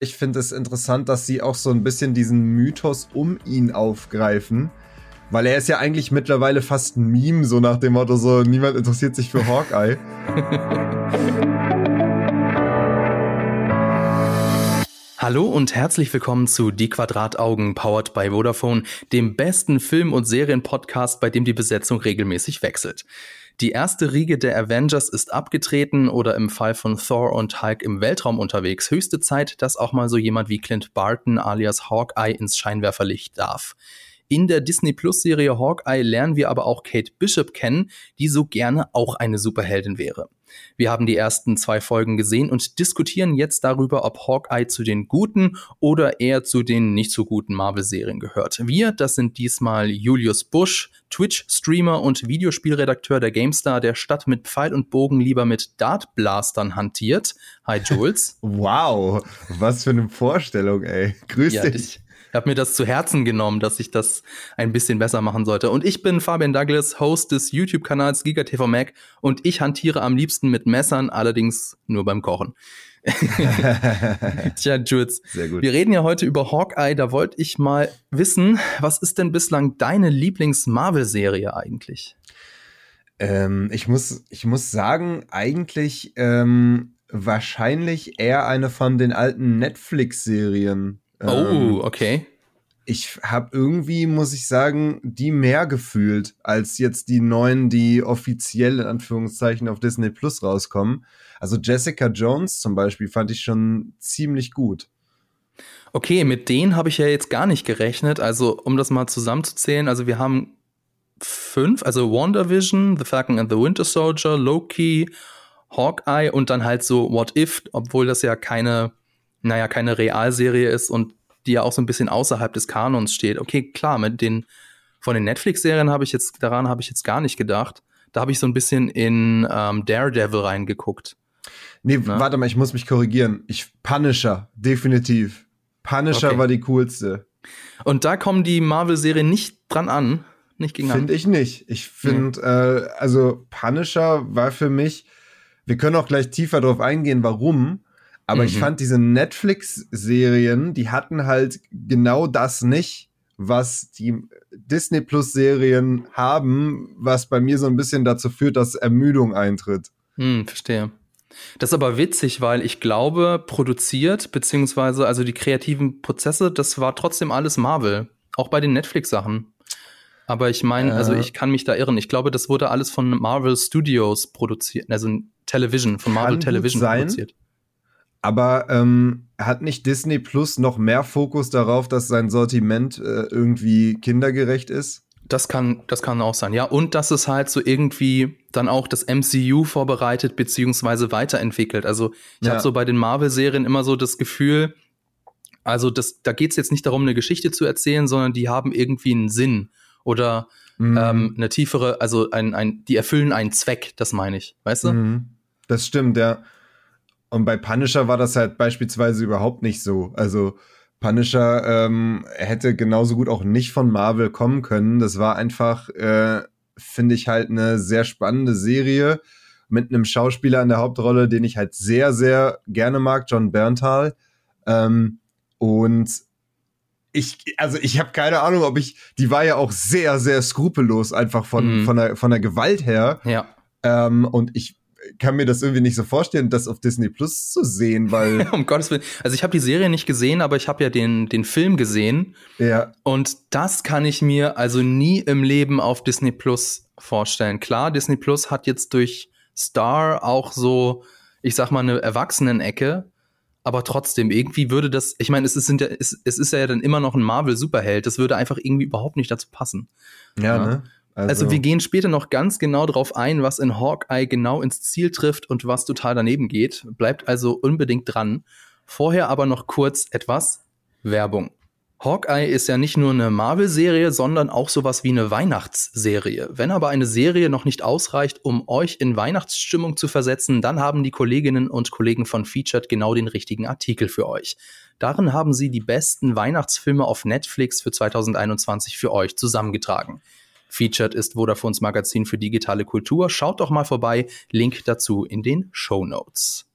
Ich finde es interessant, dass sie auch so ein bisschen diesen Mythos um ihn aufgreifen. Weil er ist ja eigentlich mittlerweile fast ein Meme, so nach dem Motto, so niemand interessiert sich für Hawkeye. Hallo und herzlich willkommen zu Die Quadrataugen, powered by Vodafone, dem besten Film- und Serienpodcast, bei dem die Besetzung regelmäßig wechselt. Die erste Riege der Avengers ist abgetreten oder im Fall von Thor und Hulk im Weltraum unterwegs. Höchste Zeit, dass auch mal so jemand wie Clint Barton alias Hawkeye ins Scheinwerferlicht darf. In der Disney Plus Serie Hawkeye lernen wir aber auch Kate Bishop kennen, die so gerne auch eine Superheldin wäre. Wir haben die ersten zwei Folgen gesehen und diskutieren jetzt darüber, ob Hawkeye zu den guten oder eher zu den nicht so guten Marvel-Serien gehört. Wir, das sind diesmal Julius Busch, Twitch-Streamer und Videospielredakteur der GameStar, der Stadt mit Pfeil und Bogen lieber mit Dartblastern hantiert. Hi Jules. wow, was für eine Vorstellung, ey. Grüß ja, dich habe mir das zu Herzen genommen, dass ich das ein bisschen besser machen sollte. Und ich bin Fabian Douglas, Host des YouTube-Kanals GigaTV Mac und ich hantiere am liebsten mit Messern, allerdings nur beim Kochen. Tja, Jules, Sehr gut. wir reden ja heute über Hawkeye. Da wollte ich mal wissen, was ist denn bislang deine Lieblings-Marvel-Serie eigentlich? Ähm, ich, muss, ich muss sagen, eigentlich ähm, wahrscheinlich eher eine von den alten Netflix-Serien. Oh, ähm, okay. Ich habe irgendwie, muss ich sagen, die mehr gefühlt als jetzt die neuen, die offiziell in Anführungszeichen auf Disney Plus rauskommen. Also Jessica Jones zum Beispiel fand ich schon ziemlich gut. Okay, mit denen habe ich ja jetzt gar nicht gerechnet. Also, um das mal zusammenzuzählen, also wir haben fünf, also WandaVision, The Falcon and the Winter Soldier, Loki, Hawkeye und dann halt so What If, obwohl das ja keine naja, keine Realserie ist und die ja auch so ein bisschen außerhalb des Kanons steht. Okay, klar, mit den von den Netflix-Serien habe ich jetzt, daran habe ich jetzt gar nicht gedacht. Da habe ich so ein bisschen in ähm, Daredevil reingeguckt. Nee, Na? warte mal, ich muss mich korrigieren. Ich Punisher, definitiv. Punisher okay. war die coolste. Und da kommen die Marvel-Serien nicht dran an. Nicht gegen Finde ich nicht. Ich finde, mhm. äh, also Punisher war für mich, wir können auch gleich tiefer drauf eingehen, warum. Aber mhm. ich fand diese Netflix-Serien, die hatten halt genau das nicht, was die Disney Plus-Serien haben, was bei mir so ein bisschen dazu führt, dass Ermüdung eintritt. Hm, verstehe. Das ist aber witzig, weil ich glaube, produziert, beziehungsweise also die kreativen Prozesse, das war trotzdem alles Marvel. Auch bei den Netflix-Sachen. Aber ich meine, also äh, also ich kann mich da irren. Ich glaube, das wurde alles von Marvel Studios produziert, also Television, von Marvel Television sein. produziert. Aber ähm, hat nicht Disney Plus noch mehr Fokus darauf, dass sein Sortiment äh, irgendwie kindergerecht ist? Das kann, das kann auch sein, ja. Und dass es halt so irgendwie dann auch das MCU vorbereitet beziehungsweise weiterentwickelt. Also ich ja. habe so bei den Marvel-Serien immer so das Gefühl, also das, da geht es jetzt nicht darum, eine Geschichte zu erzählen, sondern die haben irgendwie einen Sinn oder mhm. ähm, eine tiefere, also ein, ein, die erfüllen einen Zweck, das meine ich, weißt du? Mhm. Das stimmt, ja. Und bei Punisher war das halt beispielsweise überhaupt nicht so. Also Punisher ähm, hätte genauso gut auch nicht von Marvel kommen können. Das war einfach, äh, finde ich, halt eine sehr spannende Serie mit einem Schauspieler in der Hauptrolle, den ich halt sehr, sehr gerne mag, John Berntal. Ähm, und ich, also ich habe keine Ahnung, ob ich, die war ja auch sehr, sehr skrupellos einfach von, mhm. von, der, von der Gewalt her. Ja. Ähm, und ich kann mir das irgendwie nicht so vorstellen, das auf Disney Plus zu sehen, weil. um Gottes Willen. Also ich habe die Serie nicht gesehen, aber ich habe ja den, den Film gesehen. Ja. Und das kann ich mir also nie im Leben auf Disney Plus vorstellen. Klar, Disney Plus hat jetzt durch Star auch so, ich sag mal, eine Erwachsenen-Ecke. Aber trotzdem, irgendwie würde das, ich meine, es ist, ja, es, es ist ja dann immer noch ein Marvel-Superheld. Das würde einfach irgendwie überhaupt nicht dazu passen. Ja, ja. ne? Also, also, wir gehen später noch ganz genau darauf ein, was in Hawkeye genau ins Ziel trifft und was total daneben geht. Bleibt also unbedingt dran. Vorher aber noch kurz etwas Werbung. Hawkeye ist ja nicht nur eine Marvel-Serie, sondern auch sowas wie eine Weihnachtsserie. Wenn aber eine Serie noch nicht ausreicht, um euch in Weihnachtsstimmung zu versetzen, dann haben die Kolleginnen und Kollegen von Featured genau den richtigen Artikel für euch. Darin haben sie die besten Weihnachtsfilme auf Netflix für 2021 für euch zusammengetragen. Featured ist Vodafones Magazin für digitale Kultur. Schaut doch mal vorbei. Link dazu in den Show Notes.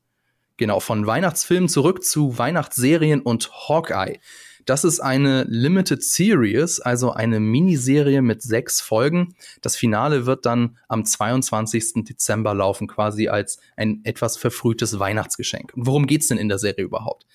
Genau, von Weihnachtsfilmen zurück zu Weihnachtsserien und Hawkeye. Das ist eine Limited Series, also eine Miniserie mit sechs Folgen. Das Finale wird dann am 22. Dezember laufen, quasi als ein etwas verfrühtes Weihnachtsgeschenk. Und worum geht's denn in der Serie überhaupt?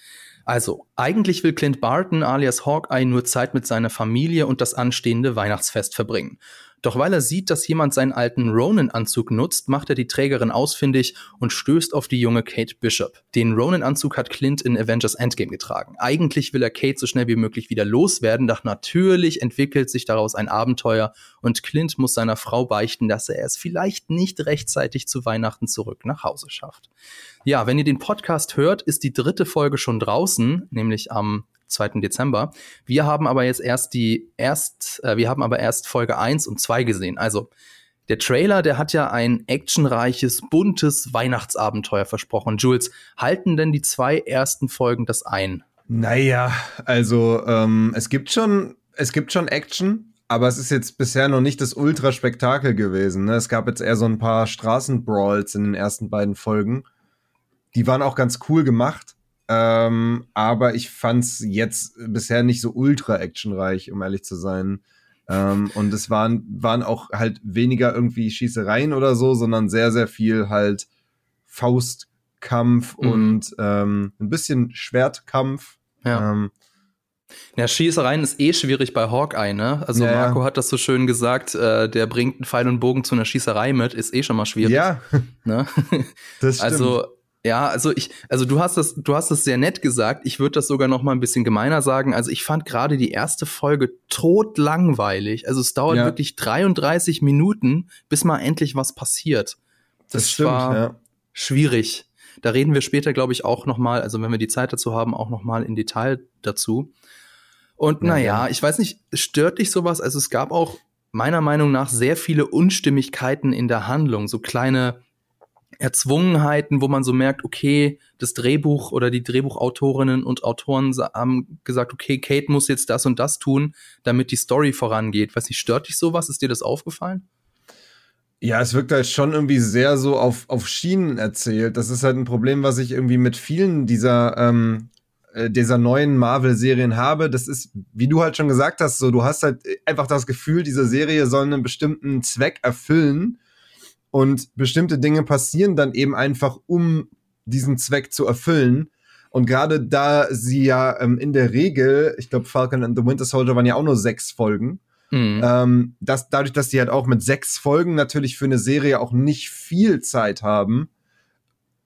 Also, eigentlich will Clint Barton alias Hawkeye nur Zeit mit seiner Familie und das anstehende Weihnachtsfest verbringen. Doch weil er sieht, dass jemand seinen alten Ronin-Anzug nutzt, macht er die Trägerin ausfindig und stößt auf die junge Kate Bishop. Den Ronin-Anzug hat Clint in Avengers Endgame getragen. Eigentlich will er Kate so schnell wie möglich wieder loswerden, doch natürlich entwickelt sich daraus ein Abenteuer und Clint muss seiner Frau beichten, dass er es vielleicht nicht rechtzeitig zu Weihnachten zurück nach Hause schafft. Ja, wenn ihr den Podcast hört, ist die dritte Folge schon draußen, nämlich am 2. Dezember. Wir haben aber jetzt erst die erst, äh, wir haben aber erst Folge 1 und 2 gesehen. Also der Trailer, der hat ja ein actionreiches, buntes Weihnachtsabenteuer versprochen. Jules, halten denn die zwei ersten Folgen das ein? Naja, also ähm, es gibt schon, es gibt schon Action, aber es ist jetzt bisher noch nicht das Ultraspektakel gewesen. Ne? Es gab jetzt eher so ein paar Straßenbrawls in den ersten beiden Folgen. Die waren auch ganz cool gemacht. Ähm, aber ich fand's jetzt bisher nicht so ultra actionreich, um ehrlich zu sein. Ähm, und es waren, waren auch halt weniger irgendwie Schießereien oder so, sondern sehr, sehr viel halt Faustkampf mhm. und ähm, ein bisschen Schwertkampf. Ja. Ähm, ja, Schießereien ist eh schwierig bei Hawkeye, ne? Also ja, Marco hat das so schön gesagt, äh, der bringt einen Pfeil und Bogen zu einer Schießerei mit, ist eh schon mal schwierig. Ja. Ne? Das stimmt. Also ja, also ich, also du hast das, du hast das sehr nett gesagt. Ich würde das sogar noch mal ein bisschen gemeiner sagen. Also ich fand gerade die erste Folge totlangweilig. Also es dauert ja. wirklich 33 Minuten, bis mal endlich was passiert. Das, das stimmt, war ja. schwierig. Da reden wir später, glaube ich, auch noch mal, also wenn wir die Zeit dazu haben, auch noch mal in Detail dazu. Und naja, ja. ich weiß nicht, stört dich sowas? Also es gab auch meiner Meinung nach sehr viele Unstimmigkeiten in der Handlung, so kleine Erzwungenheiten, wo man so merkt, okay, das Drehbuch oder die Drehbuchautorinnen und Autoren haben gesagt, okay, Kate muss jetzt das und das tun, damit die Story vorangeht. Weiß nicht, stört dich sowas? Ist dir das aufgefallen? Ja, es wirkt halt schon irgendwie sehr so auf, auf Schienen erzählt. Das ist halt ein Problem, was ich irgendwie mit vielen dieser, ähm, äh, dieser neuen Marvel-Serien habe. Das ist, wie du halt schon gesagt hast, so, du hast halt einfach das Gefühl, diese Serie soll einen bestimmten Zweck erfüllen und bestimmte Dinge passieren dann eben einfach, um diesen Zweck zu erfüllen. Und gerade da sie ja ähm, in der Regel, ich glaube, Falcon and the Winter Soldier waren ja auch nur sechs Folgen. Mhm. Ähm, dass, dadurch, dass die halt auch mit sechs Folgen natürlich für eine Serie auch nicht viel Zeit haben,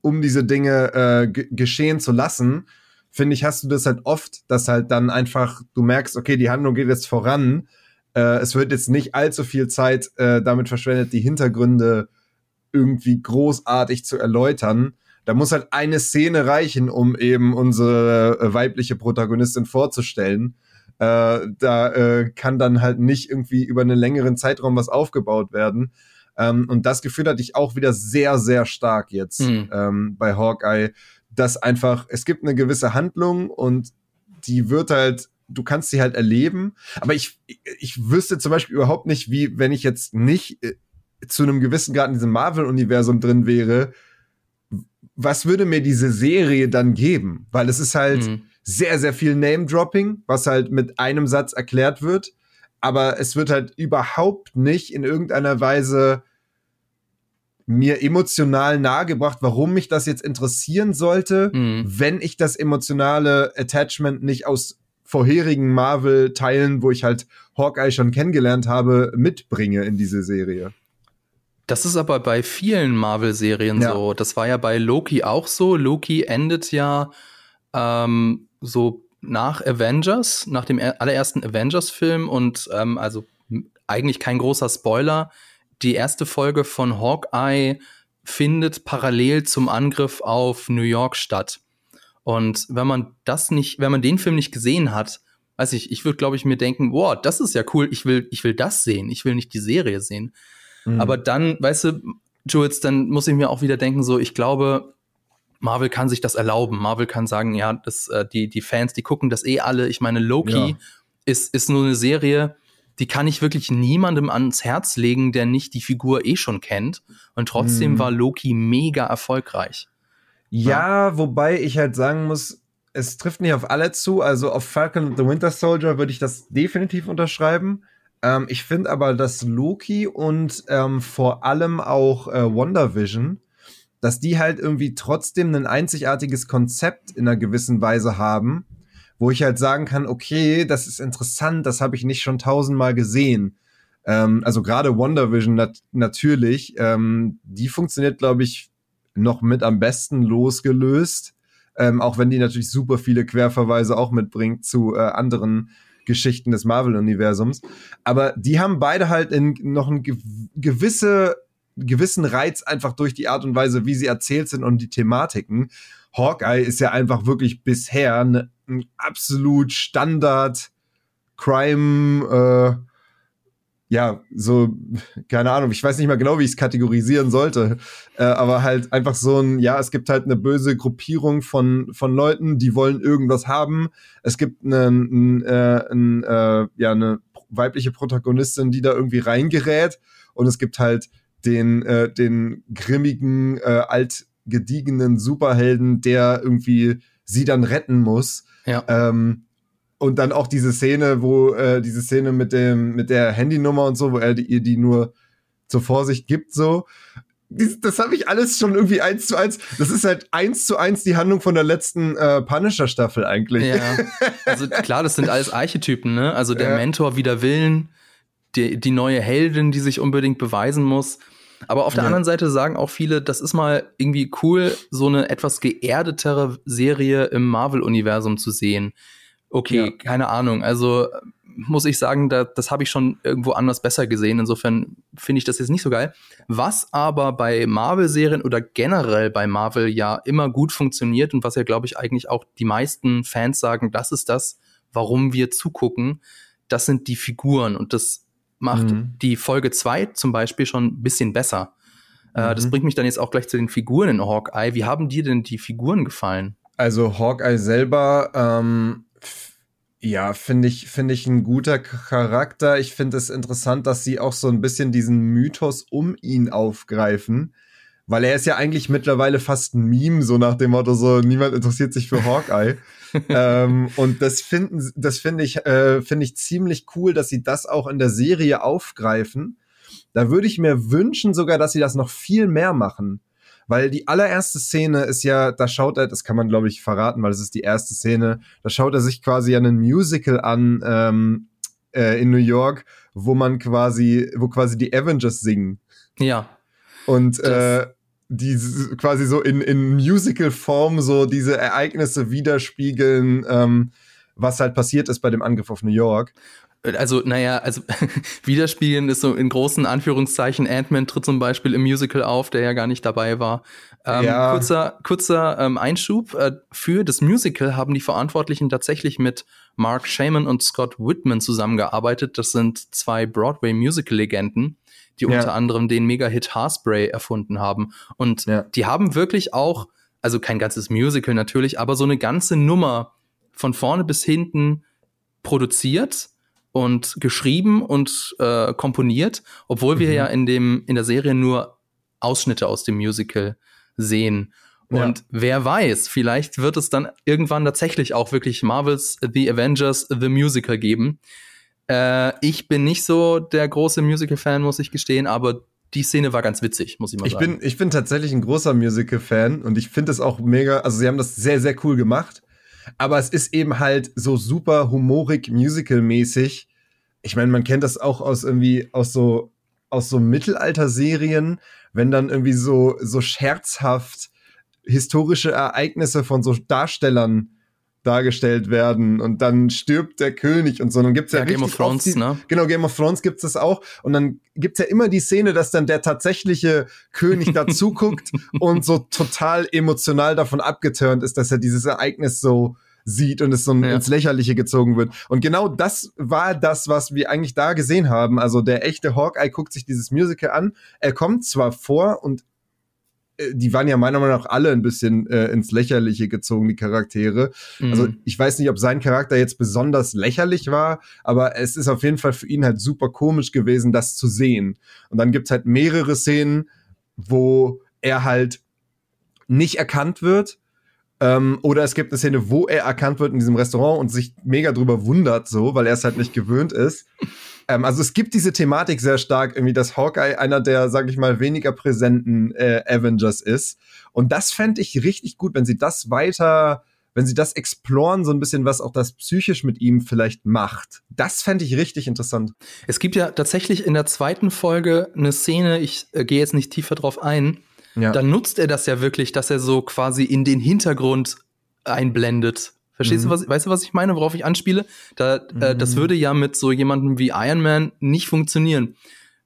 um diese Dinge äh, geschehen zu lassen, finde ich, hast du das halt oft, dass halt dann einfach du merkst, okay, die Handlung geht jetzt voran äh, es wird jetzt nicht allzu viel Zeit äh, damit verschwendet, die Hintergründe irgendwie großartig zu erläutern. Da muss halt eine Szene reichen, um eben unsere äh, weibliche Protagonistin vorzustellen. Äh, da äh, kann dann halt nicht irgendwie über einen längeren Zeitraum was aufgebaut werden. Ähm, und das Gefühl hatte ich auch wieder sehr, sehr stark jetzt mhm. ähm, bei Hawkeye, dass einfach, es gibt eine gewisse Handlung und die wird halt du kannst sie halt erleben. Aber ich, ich wüsste zum Beispiel überhaupt nicht, wie, wenn ich jetzt nicht äh, zu einem gewissen Grad in diesem Marvel-Universum drin wäre, was würde mir diese Serie dann geben? Weil es ist halt mhm. sehr, sehr viel Name-Dropping, was halt mit einem Satz erklärt wird. Aber es wird halt überhaupt nicht in irgendeiner Weise mir emotional nahegebracht, warum mich das jetzt interessieren sollte, mhm. wenn ich das emotionale Attachment nicht aus vorherigen Marvel-Teilen, wo ich halt Hawkeye schon kennengelernt habe, mitbringe in diese Serie. Das ist aber bei vielen Marvel-Serien ja. so. Das war ja bei Loki auch so. Loki endet ja ähm, so nach Avengers, nach dem allerersten Avengers-Film und ähm, also eigentlich kein großer Spoiler. Die erste Folge von Hawkeye findet parallel zum Angriff auf New York statt. Und wenn man das nicht, wenn man den Film nicht gesehen hat, weiß ich, ich würde, glaube ich, mir denken, wow, das ist ja cool, ich will, ich will das sehen, ich will nicht die Serie sehen. Mhm. Aber dann, weißt du, Jules, dann muss ich mir auch wieder denken, so, ich glaube, Marvel kann sich das erlauben. Marvel kann sagen, ja, das, äh, die, die Fans, die gucken das eh alle. Ich meine, Loki ja. ist, ist nur eine Serie, die kann ich wirklich niemandem ans Herz legen, der nicht die Figur eh schon kennt. Und trotzdem mhm. war Loki mega erfolgreich. Ja, ja, wobei ich halt sagen muss, es trifft nicht auf alle zu. Also auf Falcon and the Winter Soldier würde ich das definitiv unterschreiben. Ähm, ich finde aber, dass Loki und ähm, vor allem auch äh, WandaVision, dass die halt irgendwie trotzdem ein einzigartiges Konzept in einer gewissen Weise haben, wo ich halt sagen kann, okay, das ist interessant, das habe ich nicht schon tausendmal gesehen. Ähm, also gerade WandaVision nat natürlich, ähm, die funktioniert, glaube ich, noch mit am besten losgelöst. Ähm, auch wenn die natürlich super viele Querverweise auch mitbringt zu äh, anderen Geschichten des Marvel-Universums. Aber die haben beide halt in noch einen gewisse, gewissen Reiz einfach durch die Art und Weise, wie sie erzählt sind und die Thematiken. Hawkeye ist ja einfach wirklich bisher ne, ein absolut Standard Crime, äh, ja, so, keine Ahnung, ich weiß nicht mal genau, wie ich es kategorisieren sollte, äh, aber halt einfach so ein, ja, es gibt halt eine böse Gruppierung von, von Leuten, die wollen irgendwas haben. Es gibt einen, äh, ein, äh, ja, eine weibliche Protagonistin, die da irgendwie reingerät und es gibt halt den, äh, den grimmigen, äh, altgediegenen Superhelden, der irgendwie sie dann retten muss. Ja. Ähm, und dann auch diese Szene, wo äh, diese Szene mit dem mit der Handynummer und so, wo er ihr die, die nur zur Vorsicht gibt, so. Dies, das habe ich alles schon irgendwie eins zu eins. Das ist halt eins zu eins die Handlung von der letzten äh, Punisher-Staffel eigentlich. Ja. Also klar, das sind alles Archetypen, ne? Also der ja. Mentor wider Willen, die, die neue Heldin, die sich unbedingt beweisen muss. Aber auf der ja. anderen Seite sagen auch viele, das ist mal irgendwie cool, so eine etwas geerdetere Serie im Marvel-Universum zu sehen okay, ja. keine Ahnung. Also muss ich sagen, da, das habe ich schon irgendwo anders besser gesehen. Insofern finde ich das jetzt nicht so geil. Was aber bei Marvel-Serien oder generell bei Marvel ja immer gut funktioniert und was ja, glaube ich, eigentlich auch die meisten Fans sagen, das ist das, warum wir zugucken, das sind die Figuren. Und das macht mhm. die Folge 2 zum Beispiel schon ein bisschen besser. Äh, Das mhm. bringt mich dann jetzt auch gleich zu den Figuren in Hawkeye. Wie haben dir denn die Figuren gefallen? Also Hawkeye selber ähm, ja, finde ich, finde ich ein guter Charakter. Ich finde es interessant, dass sie auch so ein bisschen diesen Mythos um ihn aufgreifen. Weil er ist ja eigentlich mittlerweile fast ein Meme, so nach dem Motto, so niemand interessiert sich für Hawkeye. ähm, und das finden, das finde ich, äh, finde ich ziemlich cool, dass sie das auch in der Serie aufgreifen. Da würde ich mir wünschen sogar, dass sie das noch viel mehr machen. Weil die allererste Szene ist ja, da schaut er, das kann man glaube ich verraten, weil es ist die erste Szene, da schaut er sich quasi einen Musical an ähm, äh, in New York, wo man quasi, wo quasi die Avengers singen. Ja. Und äh, die quasi so in, in Musical-Form so diese Ereignisse widerspiegeln, ähm, was halt passiert ist bei dem Angriff auf New York also, naja, also widerspiegeln ist so in großen Anführungszeichen, Ant-Man tritt zum Beispiel im Musical auf, der ja gar nicht dabei war. Ähm, ja. Kurzer, kurzer ähm, Einschub. Äh, für das Musical haben die Verantwortlichen tatsächlich mit Mark Shaman und Scott Whitman zusammengearbeitet. Das sind zwei Broadway-Musical-Legenden, die ja. unter anderem den Mega-Hit Haarspray erfunden haben. Und ja. die haben wirklich auch, also kein ganzes Musical natürlich, aber so eine ganze Nummer von vorne bis hinten produziert und geschrieben und äh, komponiert, obwohl wir mhm. ja in dem in der Serie nur Ausschnitte aus dem Musical sehen. Und ja. wer weiß, vielleicht wird es dann irgendwann tatsächlich auch wirklich Marvels The Avengers The Musical geben. Äh, ich bin nicht so der große Musical-Fan, muss ich gestehen, aber die Szene war ganz witzig, muss ich mal ich sagen. Bin, ich bin tatsächlich ein großer Musical-Fan und ich finde es auch mega, also sie haben das sehr, sehr cool gemacht aber es ist eben halt so super humorig, musical-mäßig. Ich meine, man kennt das auch aus irgendwie, aus so, aus so Mittelalter-Serien, wenn dann irgendwie so, so scherzhaft historische Ereignisse von so Darstellern dargestellt werden und dann stirbt der König und so. Dann gibt's ja, ja Game of Thrones, die, ne? Genau, Game of Thrones gibt's das auch. Und dann gibt's ja immer die Szene, dass dann der tatsächliche König da zuguckt und so total emotional davon abgeturnt ist, dass er dieses Ereignis so sieht und es so ja. ins Lächerliche gezogen wird. Und genau das war das, was wir eigentlich da gesehen haben. Also der echte Hawkeye guckt sich dieses Musical an. Er kommt zwar vor und die waren ja meiner Meinung nach alle ein bisschen äh, ins Lächerliche gezogen, die Charaktere. Mhm. Also ich weiß nicht, ob sein Charakter jetzt besonders lächerlich war, aber es ist auf jeden Fall für ihn halt super komisch gewesen, das zu sehen. Und dann gibt's halt mehrere Szenen, wo er halt nicht erkannt wird. Ähm, oder es gibt eine Szene, wo er erkannt wird in diesem Restaurant und sich mega drüber wundert, so, weil er es halt nicht gewöhnt ist. Ähm, also es gibt diese Thematik sehr stark, irgendwie, dass Hawkeye einer der, sag ich mal, weniger präsenten äh, Avengers ist. Und das fände ich richtig gut, wenn sie das weiter, wenn sie das exploren, so ein bisschen, was auch das psychisch mit ihm vielleicht macht. Das fände ich richtig interessant. Es gibt ja tatsächlich in der zweiten Folge eine Szene, ich äh, gehe jetzt nicht tiefer drauf ein, ja. dann nutzt er das ja wirklich, dass er so quasi in den Hintergrund einblendet Verstehst mhm. du, was, weißt du, was ich meine, worauf ich anspiele? Da, mhm. äh, das mhm. würde ja mit so jemandem wie Iron Man nicht funktionieren.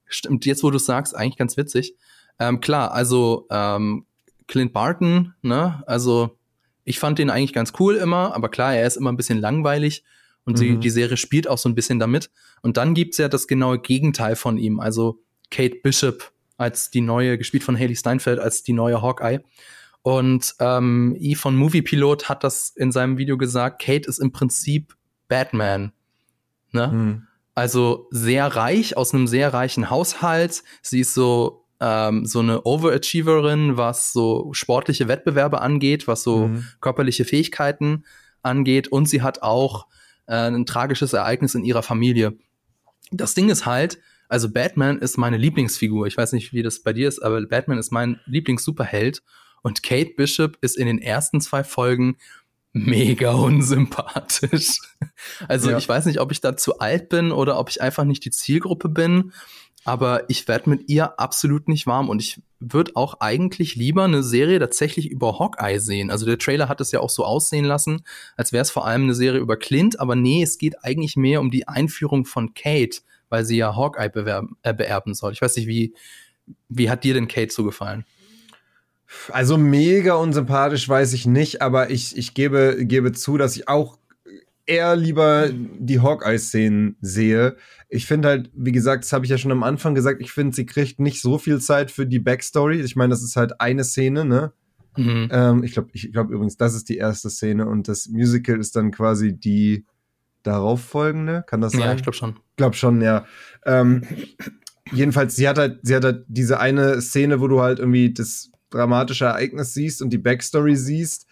Stimmt, jetzt wo du sagst, eigentlich ganz witzig. Ähm, klar, also ähm, Clint Barton, ne, also ich fand den eigentlich ganz cool immer, aber klar, er ist immer ein bisschen langweilig und mhm. die, die Serie spielt auch so ein bisschen damit. Und dann gibt's ja das genaue Gegenteil von ihm, also Kate Bishop als die neue, gespielt von Haley Steinfeld, als die neue Hawkeye. Und ähm, I von Movie Pilot hat das in seinem Video gesagt, Kate ist im Prinzip Batman. Ne? Hm. Also sehr reich, aus einem sehr reichen Haushalt. Sie ist so ähm, so eine Overachieverin, was so sportliche Wettbewerbe angeht, was so mhm. körperliche Fähigkeiten angeht. Und sie hat auch äh, ein tragisches Ereignis in ihrer Familie. Das Ding ist halt, also Batman ist meine Lieblingsfigur. Ich weiß nicht, wie das bei dir ist, aber Batman ist mein Lieblings-Superheld. Und Kate Bishop ist in den ersten zwei Folgen mega unsympathisch. Also ja. ich weiß nicht, ob ich da zu alt bin oder ob ich einfach nicht die Zielgruppe bin, aber ich werde mit ihr absolut nicht warm und ich würde auch eigentlich lieber eine Serie tatsächlich über Hawkeye sehen. Also der Trailer hat es ja auch so aussehen lassen, als wäre es vor allem eine Serie über Clint, aber nee, es geht eigentlich mehr um die Einführung von Kate, weil sie ja Hawkeye äh, beerben soll. Ich weiß nicht, wie, wie hat dir denn Kate so gefallen? Also mega unsympathisch weiß ich nicht, aber ich, ich gebe, gebe zu, dass ich auch eher lieber die Hawkeye-Szenen sehe. Ich finde halt, wie gesagt, das habe ich ja schon am Anfang gesagt, ich finde, sie kriegt nicht so viel Zeit für die Backstory. Ich meine, das ist halt eine Szene, ne? Mhm. Ähm, ich glaube ich glaub übrigens, das ist die erste Szene und das Musical ist dann quasi die darauffolgende. Kann das sein? Ja, ich glaube schon. Ich glaube schon, ja. Ähm, jedenfalls, sie hat halt, sie hat halt diese eine Szene, wo du halt irgendwie das dramatische Ereignis siehst und die Backstory siehst.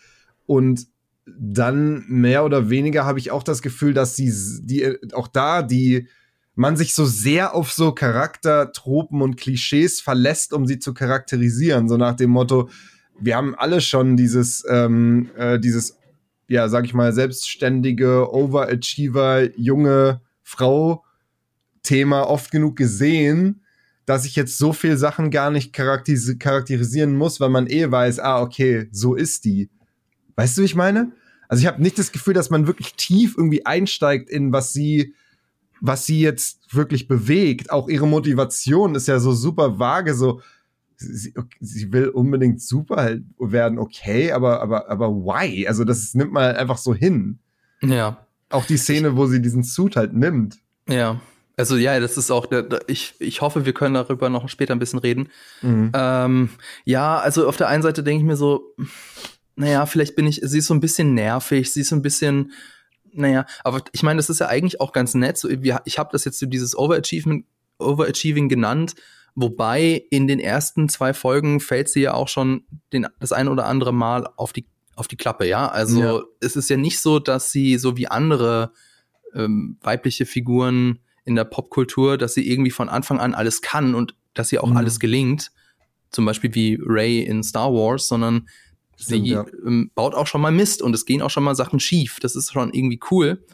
Und dann mehr oder weniger habe ich auch das Gefühl, dass sie die auch da die man sich so sehr auf so Charaktertropen und Klischees verlässt, um sie zu charakterisieren, so nach dem Motto, wir haben alle schon dieses ähm, äh, dieses ja, sag ich mal, selbstständige Overachiever junge Frau Thema oft genug gesehen dass ich jetzt so viel Sachen gar nicht charakteris charakterisieren muss, weil man eh weiß, ah, okay, so ist die. Weißt du, wie ich meine? Also ich habe nicht das Gefühl, dass man wirklich tief irgendwie einsteigt in was sie, was sie jetzt wirklich bewegt. Auch ihre Motivation ist ja so super vage, so sie, sie will unbedingt super werden, okay, aber aber aber why? Also das nimmt man halt einfach so hin. Ja. Auch die Szene, wo sie diesen Suit halt nimmt. Ja. Also ja, das ist auch, ich, ich hoffe, wir können darüber noch später ein bisschen reden. Mhm. Ähm, ja, also auf der einen Seite denke ich mir so, naja, vielleicht bin ich, sie ist so ein bisschen nervig, sie ist so ein bisschen, naja, aber ich meine, das ist ja eigentlich auch ganz nett. So, ich habe das jetzt so dieses Overachievement, Overachieving genannt, wobei in den ersten zwei Folgen fällt sie ja auch schon den, das ein oder andere Mal auf die, auf die Klappe, ja. Also ja. es ist ja nicht so, dass sie so wie andere ähm, weibliche Figuren in der Popkultur, dass sie irgendwie von Anfang an alles kann und dass ihr auch mhm. alles gelingt. Zum Beispiel wie Ray in Star Wars, sondern Stimmt, sie ja. ähm, baut auch schon mal Mist und es gehen auch schon mal Sachen schief. Das ist schon irgendwie cool.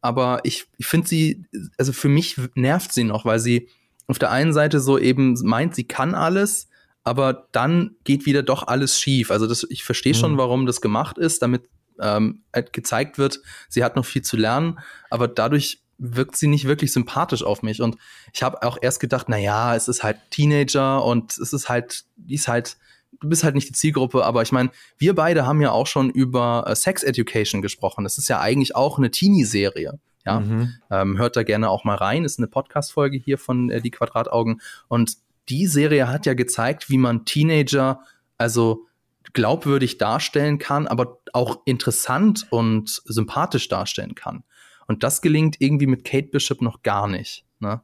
Aber ich, ich finde sie, also für mich nervt sie noch, weil sie auf der einen Seite so eben meint, sie kann alles, aber dann geht wieder doch alles schief. Also das, ich verstehe mhm. schon, warum das gemacht ist, damit ähm, halt gezeigt wird, sie hat noch viel zu lernen, aber dadurch wirkt sie nicht wirklich sympathisch auf mich. Und ich habe auch erst gedacht, na ja, es ist halt Teenager und es ist halt, die ist halt, du bist halt nicht die Zielgruppe, aber ich meine, wir beide haben ja auch schon über äh, Sex Education gesprochen. Das ist ja eigentlich auch eine Teenie-Serie. Ja, mhm. ähm, hört da gerne auch mal rein. Ist eine Podcast-Folge hier von äh, Die Quadrataugen. Und die Serie hat ja gezeigt, wie man Teenager, also glaubwürdig darstellen kann, aber auch interessant und sympathisch darstellen kann. Und das gelingt irgendwie mit Kate Bishop noch gar nicht. Ne?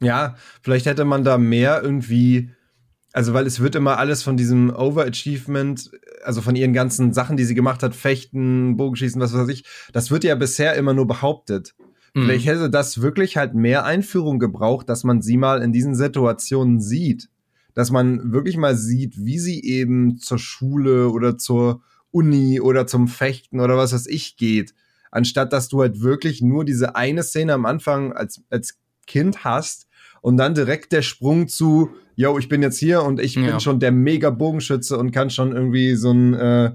Ja, vielleicht hätte man da mehr irgendwie Also, weil es wird immer alles von diesem Overachievement, also von ihren ganzen Sachen, die sie gemacht hat, Fechten, Bogenschießen, was weiß ich, das wird ja bisher immer nur behauptet. Mhm. Vielleicht hätte das wirklich halt mehr Einführung gebraucht, dass man sie mal in diesen Situationen sieht. Dass man wirklich mal sieht, wie sie eben zur Schule oder zur Uni oder zum Fechten oder was weiß ich geht. Anstatt dass du halt wirklich nur diese eine Szene am Anfang als, als Kind hast und dann direkt der Sprung zu, yo, ich bin jetzt hier und ich ja. bin schon der mega Bogenschütze und kann schon irgendwie so ein äh,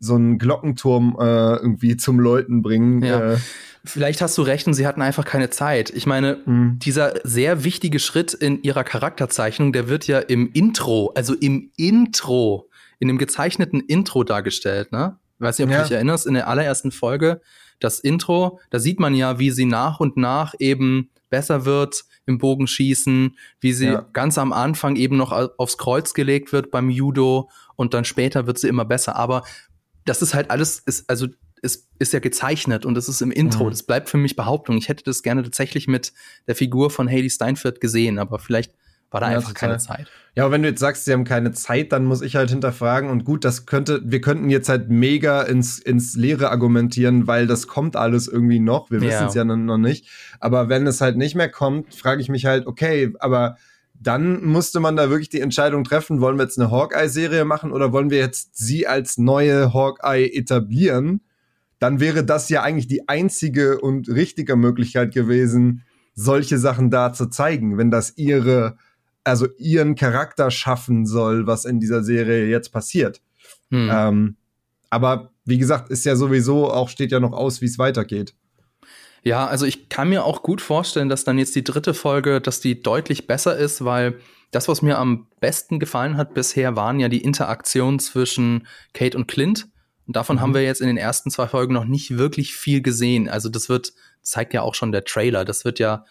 so einen Glockenturm äh, irgendwie zum Läuten bringen. Ja. Äh. Vielleicht hast du recht und sie hatten einfach keine Zeit. Ich meine, mhm. dieser sehr wichtige Schritt in ihrer Charakterzeichnung, der wird ja im Intro, also im Intro, in dem gezeichneten Intro dargestellt, ne? Ich weiß nicht, ob ja. du dich erinnerst, in der allerersten Folge, das Intro, da sieht man ja, wie sie nach und nach eben besser wird im Bogenschießen, wie sie ja. ganz am Anfang eben noch aufs Kreuz gelegt wird beim Judo und dann später wird sie immer besser. Aber das ist halt alles, ist, also ist, ist ja gezeichnet und es ist im Intro. Mhm. Das bleibt für mich Behauptung. Ich hätte das gerne tatsächlich mit der Figur von Haley Steinfeld gesehen, aber vielleicht war da ja, einfach keine Zeit. Ja, aber wenn du jetzt sagst, sie haben keine Zeit, dann muss ich halt hinterfragen und gut, das könnte, wir könnten jetzt halt mega ins, ins Leere argumentieren, weil das kommt alles irgendwie noch. Wir ja. wissen es ja noch nicht. Aber wenn es halt nicht mehr kommt, frage ich mich halt, okay, aber dann musste man da wirklich die Entscheidung treffen, wollen wir jetzt eine Hawkeye-Serie machen oder wollen wir jetzt sie als neue Hawkeye etablieren? Dann wäre das ja eigentlich die einzige und richtige Möglichkeit gewesen, solche Sachen da zu zeigen, wenn das ihre, also ihren Charakter schaffen soll, was in dieser Serie jetzt passiert. Hm. Ähm, aber wie gesagt, ist ja sowieso auch, steht ja noch aus, wie es weitergeht. Ja, also ich kann mir auch gut vorstellen, dass dann jetzt die dritte Folge, dass die deutlich besser ist, weil das, was mir am besten gefallen hat bisher, waren ja die Interaktionen zwischen Kate und Clint. Und davon mhm. haben wir jetzt in den ersten zwei Folgen noch nicht wirklich viel gesehen. Also das wird, zeigt ja auch schon der Trailer, das wird ja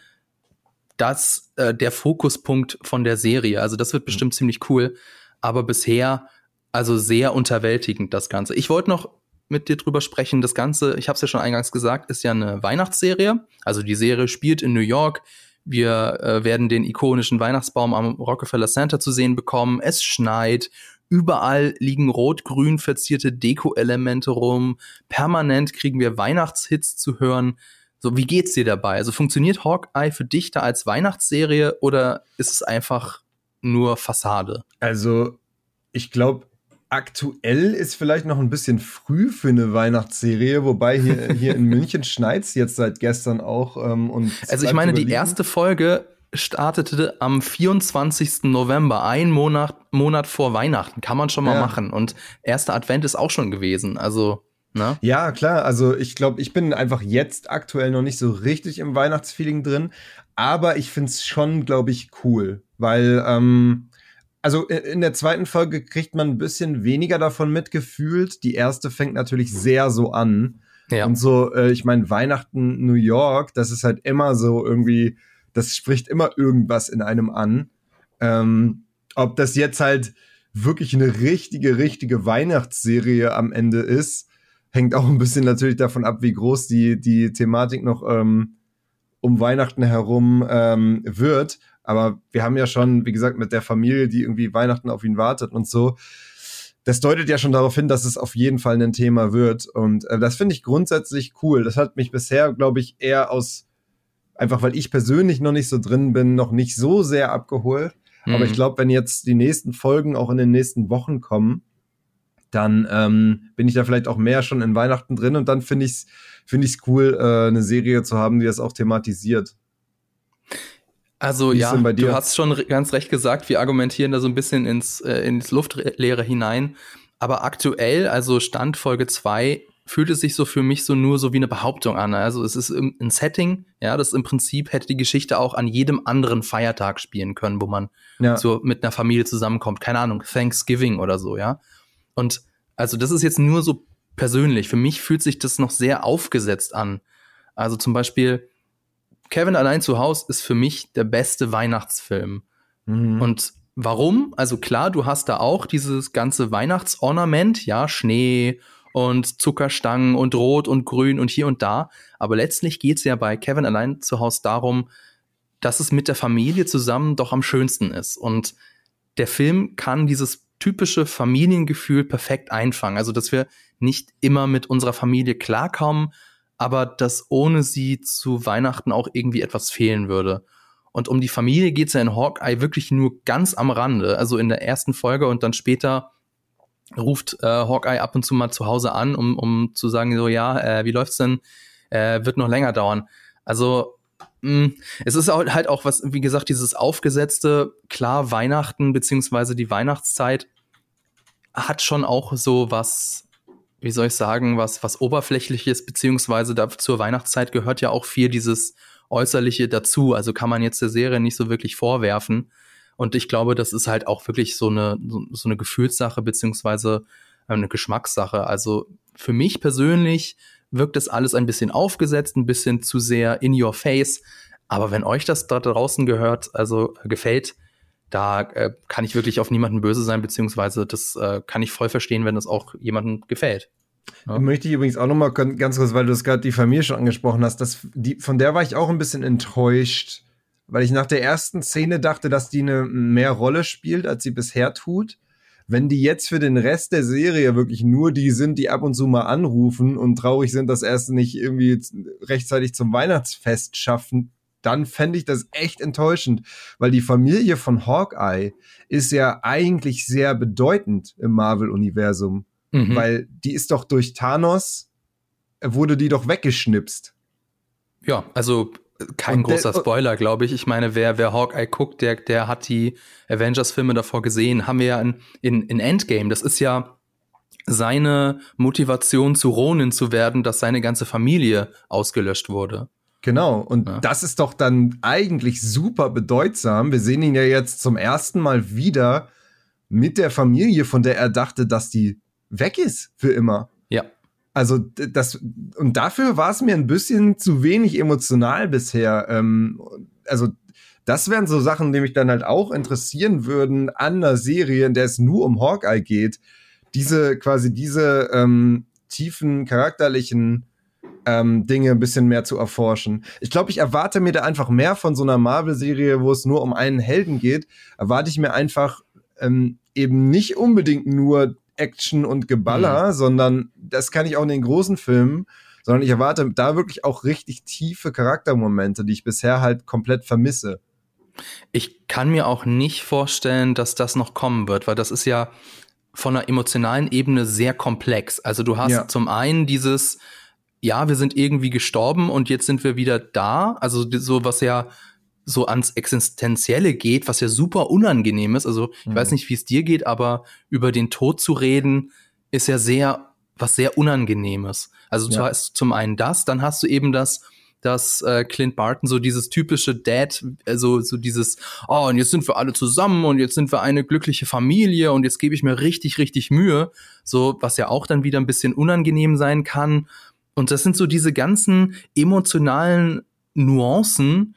das, äh, der Fokuspunkt von der Serie. Also das wird mhm. bestimmt mhm. ziemlich cool. Aber bisher, also sehr unterwältigend das Ganze. Ich wollte noch mit dir drüber sprechen. Das Ganze, ich habe es ja schon eingangs gesagt, ist ja eine Weihnachtsserie. Also die Serie spielt in New York. Wir äh, werden den ikonischen Weihnachtsbaum am Rockefeller Center zu sehen bekommen. Es schneit. Überall liegen rot-grün verzierte Deko-Elemente rum. Permanent kriegen wir Weihnachtshits zu hören. So, wie geht's dir dabei? Also funktioniert Hawkeye für dich da als Weihnachtsserie oder ist es einfach nur Fassade? Also, ich glaube, aktuell ist vielleicht noch ein bisschen früh für eine Weihnachtsserie, wobei hier, hier in München schneit's jetzt seit gestern auch. Ähm, und also ich meine, die erste Folge startete am 24. November, ein Monat, Monat vor Weihnachten. Kann man schon mal ja. machen. Und erster Advent ist auch schon gewesen. Also, ne? Ja, klar. Also ich glaube, ich bin einfach jetzt aktuell noch nicht so richtig im Weihnachtsfeeling drin. Aber ich find's schon, glaube ich, cool. Weil, ähm, also in der zweiten Folge kriegt man ein bisschen weniger davon mitgefühlt. Die erste fängt natürlich sehr so an. Ja. Und so, äh, ich meine, Weihnachten New York, das ist halt immer so irgendwie, das spricht immer irgendwas in einem an. Ähm, ob das jetzt halt wirklich eine richtige, richtige Weihnachtsserie am Ende ist, hängt auch ein bisschen natürlich davon ab, wie groß die, die Thematik noch ähm, um Weihnachten herum ähm, wird. Aber wir haben ja schon, wie gesagt, mit der Familie, die irgendwie Weihnachten auf ihn wartet und so. Das deutet ja schon darauf hin, dass es auf jeden Fall ein Thema wird. Und äh, das finde ich grundsätzlich cool. Das hat mich bisher, glaube ich, eher aus, einfach weil ich persönlich noch nicht so drin bin, noch nicht so sehr abgeholt. Mhm. Aber ich glaube, wenn jetzt die nächsten Folgen auch in den nächsten Wochen kommen, dann ähm, bin ich da vielleicht auch mehr schon in Weihnachten drin und dann finde ich es finde ich's cool, äh, eine Serie zu haben, die das auch thematisiert. Also ja, du hast schon ganz recht gesagt, wir argumentieren da so ein bisschen ins, äh, ins Luftleere hinein. Aber aktuell, also Stand Folge 2, fühlt es sich so für mich so nur so wie eine Behauptung an. Also es ist ein Setting, ja, das im Prinzip hätte die Geschichte auch an jedem anderen Feiertag spielen können, wo man ja. so mit einer Familie zusammenkommt. Keine Ahnung, Thanksgiving oder so, ja. Und also das ist jetzt nur so persönlich. Für mich fühlt sich das noch sehr aufgesetzt an. Also zum Beispiel, Kevin allein zu Hause ist für mich der beste Weihnachtsfilm. Mhm. Und warum? Also klar, du hast da auch dieses ganze Weihnachtsornament, ja, Schnee und Zuckerstangen und Rot und Grün und hier und da. Aber letztlich geht es ja bei Kevin allein zu Hause darum, dass es mit der Familie zusammen doch am schönsten ist. Und der Film kann dieses typische Familiengefühl perfekt einfangen. Also, dass wir nicht immer mit unserer Familie klarkommen, aber dass ohne sie zu Weihnachten auch irgendwie etwas fehlen würde. Und um die Familie geht's ja in Hawkeye wirklich nur ganz am Rande. Also in der ersten Folge und dann später ruft äh, Hawkeye ab und zu mal zu Hause an, um, um zu sagen, so ja, äh, wie läuft's denn? Äh, wird noch länger dauern. Also es ist halt auch was, wie gesagt, dieses aufgesetzte, klar, Weihnachten beziehungsweise die Weihnachtszeit hat schon auch so was wie soll ich sagen, was, was oberflächliches, beziehungsweise da, zur Weihnachtszeit gehört ja auch viel dieses Äußerliche dazu. Also kann man jetzt der Serie nicht so wirklich vorwerfen. Und ich glaube, das ist halt auch wirklich so eine, so eine Gefühlssache, beziehungsweise eine Geschmackssache. Also für mich persönlich wirkt das alles ein bisschen aufgesetzt, ein bisschen zu sehr in your face. Aber wenn euch das da draußen gehört, also gefällt, da äh, kann ich wirklich auf niemanden böse sein, beziehungsweise das äh, kann ich voll verstehen, wenn das auch jemandem gefällt. Ja. Möchte ich übrigens auch noch mal ganz kurz, weil du es gerade die Familie schon angesprochen hast, dass die, von der war ich auch ein bisschen enttäuscht, weil ich nach der ersten Szene dachte, dass die eine mehr Rolle spielt, als sie bisher tut. Wenn die jetzt für den Rest der Serie wirklich nur die sind, die ab und zu mal anrufen und traurig sind, dass erst nicht irgendwie rechtzeitig zum Weihnachtsfest schaffen, dann fände ich das echt enttäuschend, weil die Familie von Hawkeye ist ja eigentlich sehr bedeutend im Marvel-Universum, mhm. weil die ist doch durch Thanos, wurde die doch weggeschnipst. Ja, also kein großer Spoiler, glaube ich. Ich meine, wer, wer Hawkeye guckt, der, der hat die Avengers-Filme davor gesehen. Haben wir ja in, in, in Endgame. Das ist ja seine Motivation zu Ronin zu werden, dass seine ganze Familie ausgelöscht wurde. Genau, und ja. das ist doch dann eigentlich super bedeutsam. Wir sehen ihn ja jetzt zum ersten Mal wieder mit der Familie, von der er dachte, dass die weg ist für immer. Also das und dafür war es mir ein bisschen zu wenig emotional bisher. Ähm, also das wären so Sachen, die mich dann halt auch interessieren würden an einer Serie, in der es nur um Hawkeye geht. Diese quasi diese ähm, tiefen charakterlichen ähm, Dinge ein bisschen mehr zu erforschen. Ich glaube, ich erwarte mir da einfach mehr von so einer Marvel-Serie, wo es nur um einen Helden geht. Erwarte ich mir einfach ähm, eben nicht unbedingt nur Action und Geballer, mhm. sondern das kann ich auch in den großen Filmen, sondern ich erwarte da wirklich auch richtig tiefe Charaktermomente, die ich bisher halt komplett vermisse. Ich kann mir auch nicht vorstellen, dass das noch kommen wird, weil das ist ja von einer emotionalen Ebene sehr komplex. Also du hast ja. zum einen dieses ja, wir sind irgendwie gestorben und jetzt sind wir wieder da. Also so, was ja so ans Existenzielle geht, was ja super unangenehm ist. Also ich mhm. weiß nicht, wie es dir geht, aber über den Tod zu reden, ist ja sehr, was sehr Unangenehmes. Also ja. hast zum einen das, dann hast du eben das, dass äh, Clint Barton so dieses typische Dad, also so dieses, oh, und jetzt sind wir alle zusammen und jetzt sind wir eine glückliche Familie und jetzt gebe ich mir richtig, richtig Mühe. So, was ja auch dann wieder ein bisschen unangenehm sein kann. Und das sind so diese ganzen emotionalen Nuancen.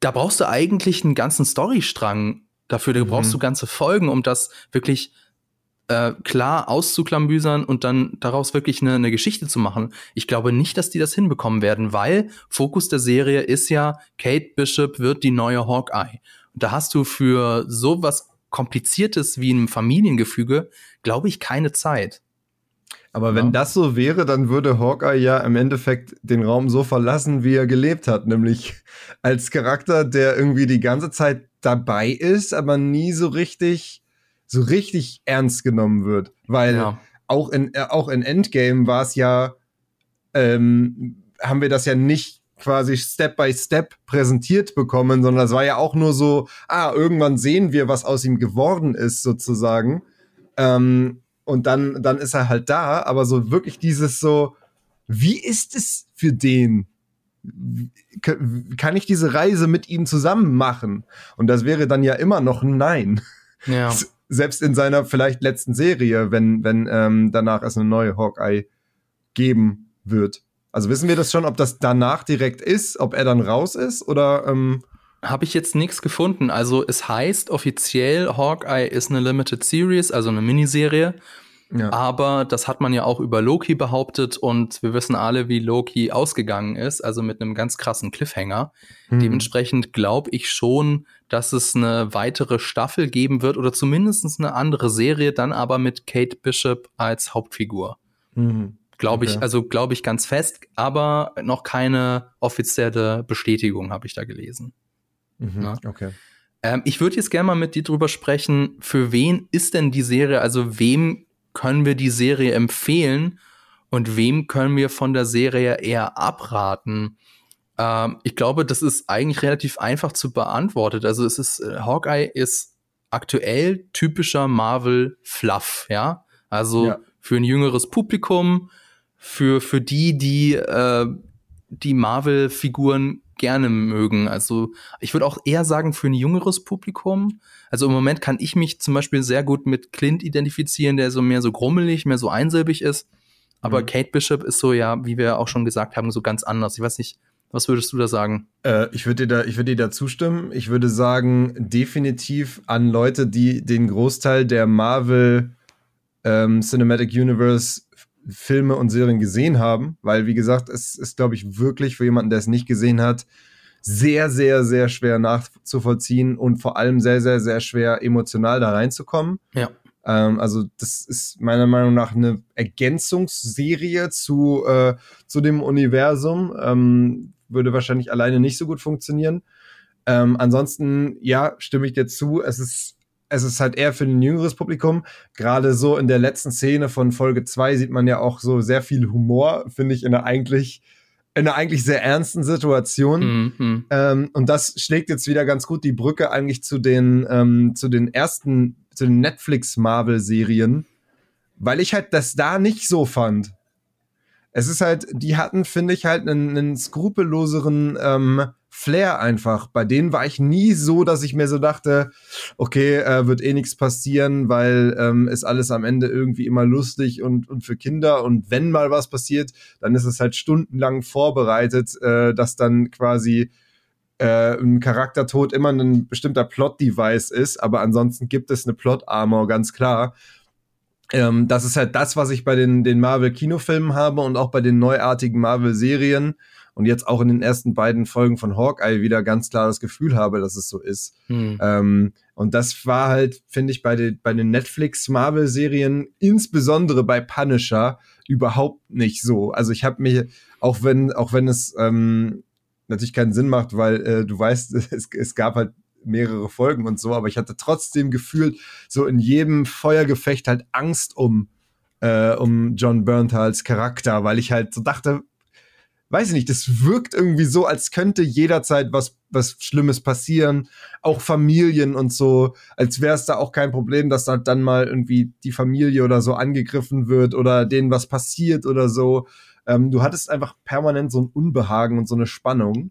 Da brauchst du eigentlich einen ganzen Storystrang dafür. Da brauchst mhm. du ganze Folgen, um das wirklich äh, klar auszuklambüsern und dann daraus wirklich eine, eine Geschichte zu machen. Ich glaube nicht, dass die das hinbekommen werden, weil Fokus der Serie ist ja, Kate Bishop wird die neue Hawkeye. Und da hast du für so was Kompliziertes wie ein Familiengefüge, glaube ich, keine Zeit. Aber wenn ja. das so wäre, dann würde Hawkeye ja im Endeffekt den Raum so verlassen, wie er gelebt hat, nämlich als Charakter, der irgendwie die ganze Zeit dabei ist, aber nie so richtig, so richtig ernst genommen wird. Weil ja. auch in, äh, auch in Endgame war es ja, ähm, haben wir das ja nicht quasi Step by Step präsentiert bekommen, sondern das war ja auch nur so, ah, irgendwann sehen wir, was aus ihm geworden ist, sozusagen. Ähm, und dann, dann ist er halt da, aber so wirklich dieses so, wie ist es für den? Kann ich diese Reise mit ihm zusammen machen? Und das wäre dann ja immer noch ein Nein. Ja. Selbst in seiner vielleicht letzten Serie, wenn, wenn ähm, danach es eine neue Hawkeye geben wird. Also wissen wir das schon, ob das danach direkt ist, ob er dann raus ist oder ähm habe ich jetzt nichts gefunden. Also es heißt offiziell, Hawkeye ist eine Limited Series, also eine Miniserie. Ja. Aber das hat man ja auch über Loki behauptet und wir wissen alle, wie Loki ausgegangen ist, also mit einem ganz krassen Cliffhanger. Hm. Dementsprechend glaube ich schon, dass es eine weitere Staffel geben wird oder zumindest eine andere Serie, dann aber mit Kate Bishop als Hauptfigur. Mhm. Glaube ich, okay. also glaube ich ganz fest, aber noch keine offizielle Bestätigung habe ich da gelesen. Mhm. Ja. Okay. Ähm, ich würde jetzt gerne mal mit dir drüber sprechen, für wen ist denn die Serie, also wem können wir die Serie empfehlen und wem können wir von der Serie eher abraten? Ähm, ich glaube, das ist eigentlich relativ einfach zu beantworten. Also es ist, äh, Hawkeye ist aktuell typischer Marvel Fluff, ja. Also ja. für ein jüngeres Publikum, für, für die, die äh, die Marvel-Figuren gerne mögen. Also ich würde auch eher sagen für ein jüngeres Publikum. Also im Moment kann ich mich zum Beispiel sehr gut mit Clint identifizieren, der so mehr so grummelig, mehr so einsilbig ist. Aber mhm. Kate Bishop ist so ja, wie wir auch schon gesagt haben, so ganz anders. Ich weiß nicht, was würdest du da sagen? Äh, ich würde dir da, ich würde dir da zustimmen. Ich würde sagen, definitiv an Leute, die den Großteil der Marvel ähm, Cinematic Universe Filme und Serien gesehen haben, weil wie gesagt, es ist, glaube ich, wirklich für jemanden, der es nicht gesehen hat, sehr, sehr, sehr schwer nachzuvollziehen und vor allem sehr, sehr, sehr schwer emotional da reinzukommen. Ja. Ähm, also das ist meiner Meinung nach eine Ergänzungsserie zu, äh, zu dem Universum. Ähm, würde wahrscheinlich alleine nicht so gut funktionieren. Ähm, ansonsten, ja, stimme ich dir zu. Es ist es ist halt eher für ein jüngeres Publikum. Gerade so in der letzten Szene von Folge 2 sieht man ja auch so sehr viel Humor, finde ich, in einer eigentlich, in einer eigentlich sehr ernsten Situation. Mhm. Ähm, und das schlägt jetzt wieder ganz gut die Brücke eigentlich zu den, ähm, zu den ersten, zu den Netflix-Marvel-Serien, weil ich halt das da nicht so fand. Es ist halt, die hatten, finde ich, halt einen, einen skrupelloseren ähm, Flair einfach. Bei denen war ich nie so, dass ich mir so dachte, okay, äh, wird eh nichts passieren, weil ähm, ist alles am Ende irgendwie immer lustig und, und für Kinder. Und wenn mal was passiert, dann ist es halt stundenlang vorbereitet, äh, dass dann quasi äh, ein Charaktertod immer ein bestimmter Plot-Device ist, aber ansonsten gibt es eine Plot-Armor, ganz klar. Ähm, das ist halt das, was ich bei den, den Marvel-Kinofilmen habe und auch bei den neuartigen Marvel-Serien und jetzt auch in den ersten beiden Folgen von Hawkeye wieder ganz klar das Gefühl habe, dass es so ist. Hm. Ähm, und das war halt, finde ich, bei, den bei den Netflix-Marvel-Serien, insbesondere bei Punisher, überhaupt nicht so. Also ich habe mir, auch wenn, auch wenn es ähm, natürlich keinen Sinn macht, weil äh, du weißt, es, es gab halt mehrere Folgen und so, aber ich hatte trotzdem gefühlt so in jedem Feuergefecht halt Angst um äh, um John Bernthals Charakter, weil ich halt so dachte, weiß ich nicht, das wirkt irgendwie so, als könnte jederzeit was, was Schlimmes passieren. Auch Familien und so, als wäre es da auch kein Problem, dass da dann mal irgendwie die Familie oder so angegriffen wird oder denen was passiert oder so. Ähm, du hattest einfach permanent so ein Unbehagen und so eine Spannung.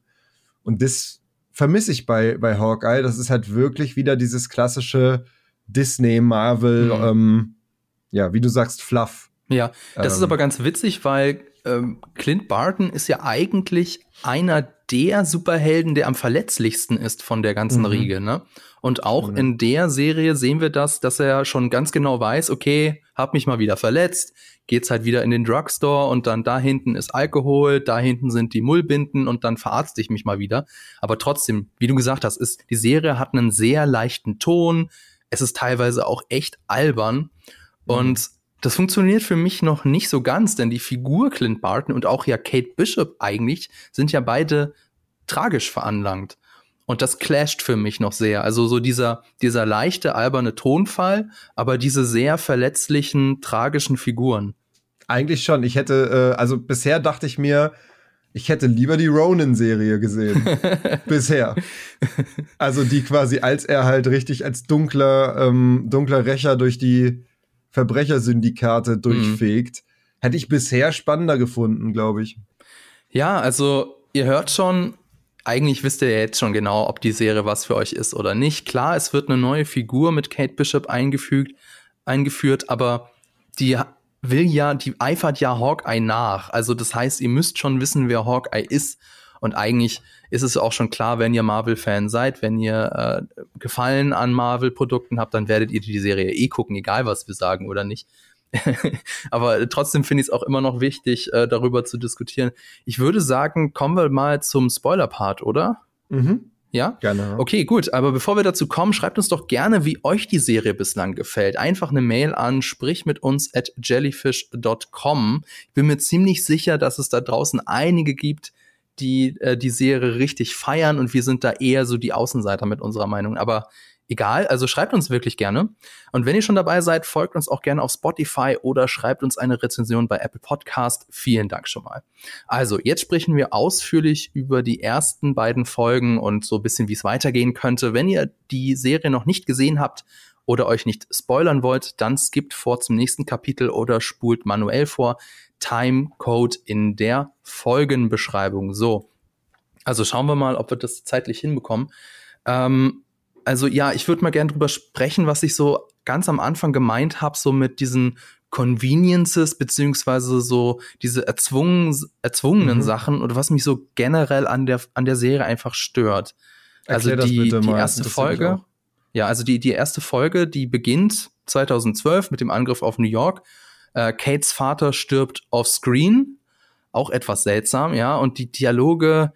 Und das vermisse ich bei, bei Hawkeye. Das ist halt wirklich wieder dieses klassische Disney, Marvel, mhm. ähm, ja, wie du sagst, Fluff. Ja, das ähm, ist aber ganz witzig, weil ähm, Clint Barton ist ja eigentlich einer der Superhelden, der am verletzlichsten ist von der ganzen mhm. Riege, ne? Und auch mhm. in der Serie sehen wir das, dass er schon ganz genau weiß, okay, hab mich mal wieder verletzt, geht's halt wieder in den Drugstore und dann da hinten ist Alkohol, da hinten sind die Mullbinden und dann verarzte ich mich mal wieder. Aber trotzdem, wie du gesagt hast, ist, die Serie hat einen sehr leichten Ton, es ist teilweise auch echt albern mhm. und das funktioniert für mich noch nicht so ganz, denn die Figur Clint Barton und auch ja Kate Bishop eigentlich sind ja beide tragisch veranlangt. Und das clasht für mich noch sehr. Also so dieser, dieser leichte, alberne Tonfall, aber diese sehr verletzlichen, tragischen Figuren. Eigentlich schon. Ich hätte, äh, also bisher dachte ich mir, ich hätte lieber die Ronin-Serie gesehen. Bisher. Also die quasi, als er halt richtig als dunkler, ähm, dunkler Rächer durch die Verbrechersyndikate durchfegt. Mhm. Hätte ich bisher spannender gefunden, glaube ich. Ja, also ihr hört schon, eigentlich wisst ihr ja jetzt schon genau, ob die Serie was für euch ist oder nicht. Klar, es wird eine neue Figur mit Kate Bishop eingefügt, eingeführt, aber die will ja, die eifert ja Hawkeye nach. Also das heißt, ihr müsst schon wissen, wer Hawkeye ist. Und eigentlich ist es auch schon klar, wenn ihr Marvel-Fan seid, wenn ihr äh, Gefallen an Marvel-Produkten habt, dann werdet ihr die Serie eh gucken, egal was wir sagen oder nicht. Aber trotzdem finde ich es auch immer noch wichtig, äh, darüber zu diskutieren. Ich würde sagen, kommen wir mal zum Spoiler-Part, oder? Mhm. Ja? Gerne. Okay, gut. Aber bevor wir dazu kommen, schreibt uns doch gerne, wie euch die Serie bislang gefällt. Einfach eine Mail an sprich mit uns at jellyfish.com. Ich bin mir ziemlich sicher, dass es da draußen einige gibt, die äh, die Serie richtig feiern und wir sind da eher so die Außenseiter mit unserer Meinung. Aber egal, also schreibt uns wirklich gerne. Und wenn ihr schon dabei seid, folgt uns auch gerne auf Spotify oder schreibt uns eine Rezension bei Apple Podcast. Vielen Dank schon mal. Also, jetzt sprechen wir ausführlich über die ersten beiden Folgen und so ein bisschen, wie es weitergehen könnte. Wenn ihr die Serie noch nicht gesehen habt oder euch nicht spoilern wollt, dann skippt vor zum nächsten Kapitel oder spult manuell vor. Timecode in der Folgenbeschreibung. So. Also schauen wir mal, ob wir das zeitlich hinbekommen. Ähm, also ja, ich würde mal gerne drüber sprechen, was ich so ganz am Anfang gemeint habe, so mit diesen Conveniences beziehungsweise so diese erzwungen, erzwungenen mhm. Sachen oder was mich so generell an der an der Serie einfach stört. Erklär also die, die erste Folge, ja, also die die erste Folge, die beginnt 2012 mit dem Angriff auf New York. Äh, Kates Vater stirbt off Screen, auch etwas seltsam, ja, und die Dialoge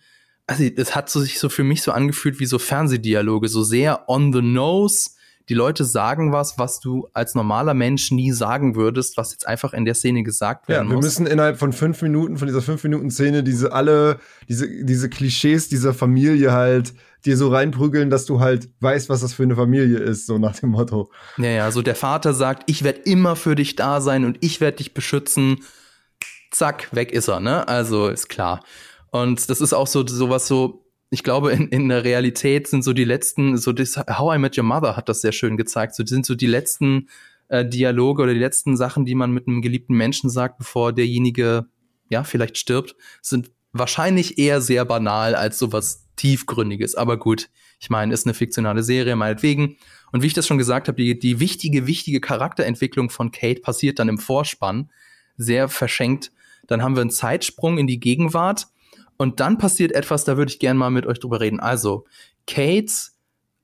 also es hat so, sich so für mich so angefühlt wie so Fernsehdialoge, so sehr on the nose. Die Leute sagen was, was du als normaler Mensch nie sagen würdest, was jetzt einfach in der Szene gesagt werden ja, wir muss. müssen innerhalb von fünf Minuten, von dieser fünf Minuten Szene, diese alle, diese, diese Klischees dieser Familie halt dir so reinprügeln, dass du halt weißt, was das für eine Familie ist, so nach dem Motto. Ja, ja, so der Vater sagt, ich werde immer für dich da sein und ich werde dich beschützen. Zack, weg ist er, ne? Also ist klar. Und das ist auch so sowas so, ich glaube, in, in der Realität sind so die letzten, so das How I Met Your Mother hat das sehr schön gezeigt. So sind so die letzten äh, Dialoge oder die letzten Sachen, die man mit einem geliebten Menschen sagt, bevor derjenige ja vielleicht stirbt, sind wahrscheinlich eher sehr banal als sowas tiefgründiges. Aber gut, ich meine, ist eine fiktionale Serie, meinetwegen. Und wie ich das schon gesagt habe, die, die wichtige, wichtige Charakterentwicklung von Kate passiert dann im Vorspann, sehr verschenkt. Dann haben wir einen Zeitsprung in die Gegenwart und dann passiert etwas, da würde ich gerne mal mit euch drüber reden. Also, Kate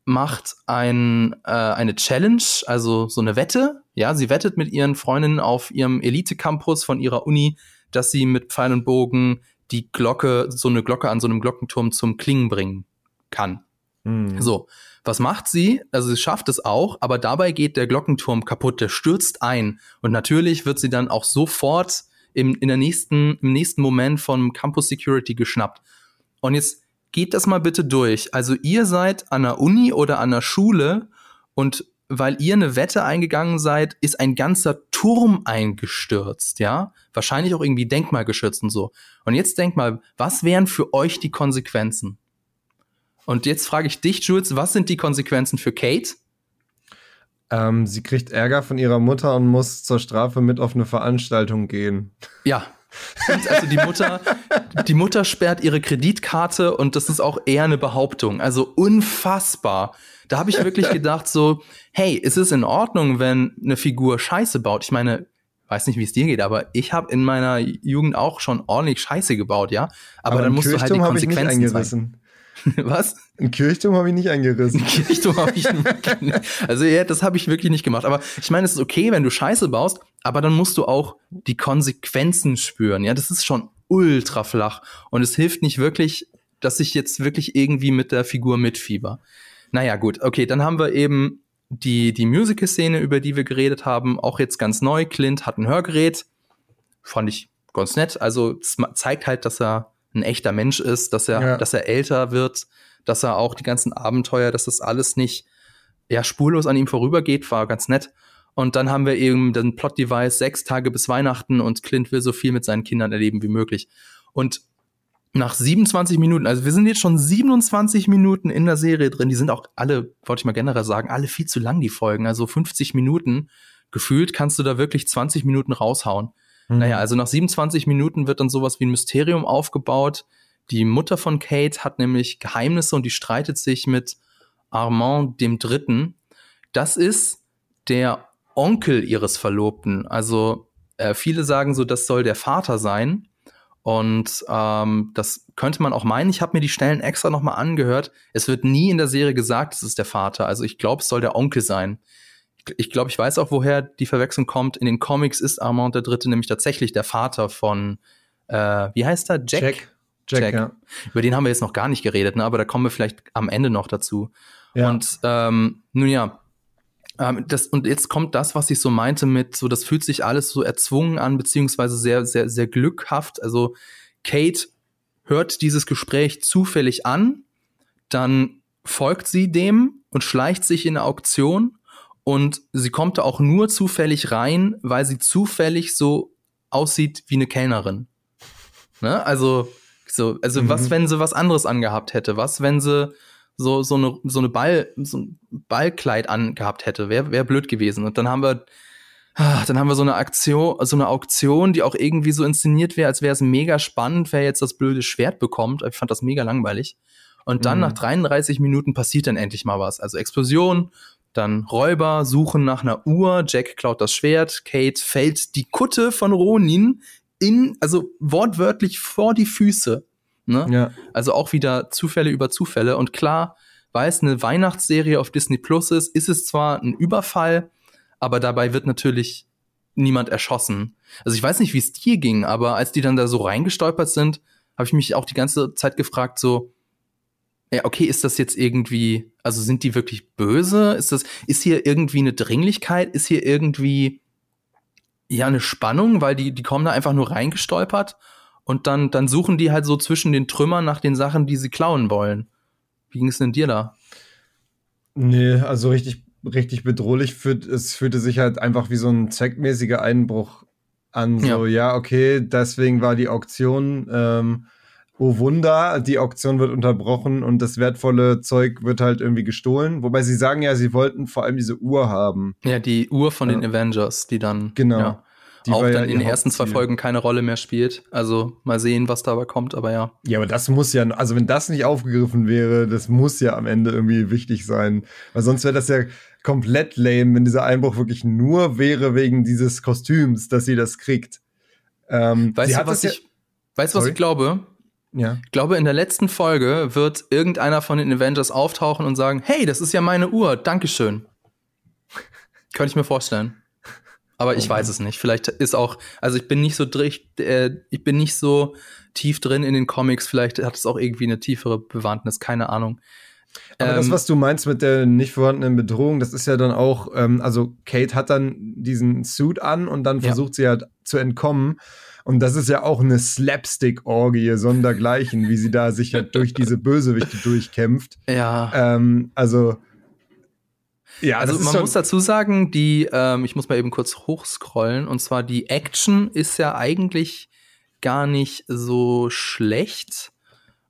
macht ein, äh, eine Challenge, also so eine Wette. Ja, sie wettet mit ihren Freundinnen auf ihrem Elite-Campus von ihrer Uni, dass sie mit Pfeil und Bogen die Glocke, so eine Glocke an so einem Glockenturm zum Klingen bringen kann. Mhm. So, was macht sie? Also sie schafft es auch, aber dabei geht der Glockenturm kaputt, der stürzt ein. Und natürlich wird sie dann auch sofort im, in der nächsten, im nächsten Moment vom Campus Security geschnappt. Und jetzt geht das mal bitte durch. Also ihr seid an der Uni oder an der Schule und weil ihr eine Wette eingegangen seid, ist ein ganzer Turm eingestürzt, ja? Wahrscheinlich auch irgendwie denkmalgeschützt und so. Und jetzt denkt mal, was wären für euch die Konsequenzen? Und jetzt frage ich dich, Jules, was sind die Konsequenzen für Kate? Ähm, sie kriegt Ärger von ihrer Mutter und muss zur Strafe mit auf eine Veranstaltung gehen. Ja. also die Mutter, die Mutter sperrt ihre Kreditkarte und das ist auch eher eine Behauptung. Also unfassbar. Da habe ich wirklich gedacht so, hey, ist es in Ordnung, wenn eine Figur Scheiße baut? Ich meine, weiß nicht, wie es dir geht, aber ich habe in meiner Jugend auch schon ordentlich Scheiße gebaut, ja. Aber, aber dann musst du halt die Konsequenzen zeigen. Was? Ein Kirchturm habe ich nicht eingerissen. Ein Kirchturm habe ich nicht. Also ja, das habe ich wirklich nicht gemacht. Aber ich meine, es ist okay, wenn du Scheiße baust, aber dann musst du auch die Konsequenzen spüren. Ja, das ist schon ultra flach und es hilft nicht wirklich, dass ich jetzt wirklich irgendwie mit der Figur mitfieber. Naja, gut, okay, dann haben wir eben die, die Musical-Szene, über die wir geredet haben, auch jetzt ganz neu. Clint hat ein Hörgerät. Fand ich ganz nett. Also, es zeigt halt, dass er ein echter Mensch ist, dass er, ja. dass er älter wird, dass er auch die ganzen Abenteuer, dass das alles nicht ja spurlos an ihm vorübergeht, war ganz nett. Und dann haben wir eben den Plot-Device sechs Tage bis Weihnachten und Clint will so viel mit seinen Kindern erleben wie möglich. Und nach 27 Minuten, also wir sind jetzt schon 27 Minuten in der Serie drin, die sind auch alle, wollte ich mal generell sagen, alle viel zu lang, die Folgen, also 50 Minuten. Gefühlt kannst du da wirklich 20 Minuten raushauen. Mhm. Naja, also nach 27 Minuten wird dann sowas wie ein Mysterium aufgebaut. Die Mutter von Kate hat nämlich Geheimnisse und die streitet sich mit Armand dem Dritten. Das ist der Onkel ihres Verlobten. Also äh, viele sagen so, das soll der Vater sein. Und ähm, das könnte man auch meinen. Ich habe mir die Stellen extra nochmal angehört. Es wird nie in der Serie gesagt, es ist der Vater. Also ich glaube, es soll der Onkel sein. Ich glaube, ich weiß auch, woher die Verwechslung kommt. In den Comics ist Armand der Dritte nämlich tatsächlich der Vater von, äh, wie heißt er? Jack? Jack. Jack, Jack. ja. Über den haben wir jetzt noch gar nicht geredet, ne? aber da kommen wir vielleicht am Ende noch dazu. Ja. Und ähm, nun ja, ähm, das, und jetzt kommt das, was ich so meinte mit, so das fühlt sich alles so erzwungen an, beziehungsweise sehr, sehr, sehr glückhaft. Also Kate hört dieses Gespräch zufällig an, dann folgt sie dem und schleicht sich in eine Auktion und sie kommt da auch nur zufällig rein, weil sie zufällig so aussieht wie eine Kellnerin. Ne? Also, so, also Mhm. was, wenn sie was anderes angehabt hätte? Was, wenn sie so, so eine, so eine Ball, so ein Ballkleid angehabt hätte? Wäre wär blöd gewesen. Und dann haben wir, ah, dann haben wir so eine Aktion, so eine Auktion, die auch irgendwie so inszeniert wäre, als wäre es mega spannend, wer jetzt das blöde Schwert bekommt. Ich fand das mega langweilig. Und dann Mhm. nach 33 Minuten passiert dann endlich mal was. Also Explosion, dann Räuber suchen nach einer Uhr, Jack klaut das Schwert, Kate fällt die Kutte von Ronin in, also wortwörtlich vor die Füße. Ne? Ja. Also auch wieder Zufälle über Zufälle. Und klar, weil es eine Weihnachtsserie auf Disney Plus ist, ist es zwar ein Überfall, aber dabei wird natürlich niemand erschossen. Also ich weiß nicht, wie es dir ging, aber als die dann da so reingestolpert sind, habe ich mich auch die ganze Zeit gefragt, so, ja, okay, ist das jetzt irgendwie, also sind die wirklich böse? Ist das, ist hier irgendwie eine Dringlichkeit? Ist hier irgendwie, ja, eine Spannung? Weil die, die kommen da einfach nur reingestolpert und dann, dann suchen die halt so zwischen den Trümmern nach den Sachen, die sie klauen wollen. Wie ging es denn dir da? Nee, also richtig, richtig bedrohlich fühlt, es fühlte sich halt einfach wie so ein zweckmäßiger Einbruch an. So, ja, okay, deswegen war die Auktion, ähm, oh Wunder, die Auktion wird unterbrochen und das wertvolle Zeug wird halt irgendwie gestohlen. Wobei sie sagen ja, sie wollten vor allem diese Uhr haben. Ja, die Uhr von den Ja. Avengers, die dann Genau. ja, Die auch war ja dann in den ersten zwei. Folgen keine Rolle mehr spielt. Also mal sehen, was dabei kommt, aber ja. Ja, aber das muss ja, also wenn das nicht aufgegriffen wäre, das muss ja am Ende irgendwie wichtig sein. Weil sonst wäre das ja komplett lame, wenn dieser Einbruch wirklich nur wäre wegen dieses Kostüms, dass sie das kriegt. Ähm, Weißt du, was ich, weißt du, was ich glaube? Ja, ja. Ich glaube, in der letzten Folge wird irgendeiner von den Avengers auftauchen und sagen, hey, das ist ja meine Uhr, Dankeschön. Könnte ich mir vorstellen. Aber ich Oh weiß es nicht. Vielleicht ist auch, also ich bin nicht so äh, ich bin nicht so tief drin in den Comics. Vielleicht hat es auch irgendwie eine tiefere Bewandtnis, keine Ahnung. Aber das, Ähm, was du meinst mit der nicht vorhandenen Bedrohung, das ist ja dann auch, ähm, also Kate hat dann diesen Suit an und dann Ja. versucht sie halt zu entkommen. Und das ist ja auch eine Slapstick-Orgie sondergleichen, wie sie da sich halt durch diese Bösewichte durchkämpft. Ja. Ähm, also, ja, Also man muss dazu sagen, die, ähm, ich muss mal eben kurz hochscrollen, und zwar die Action ist ja eigentlich gar nicht so schlecht.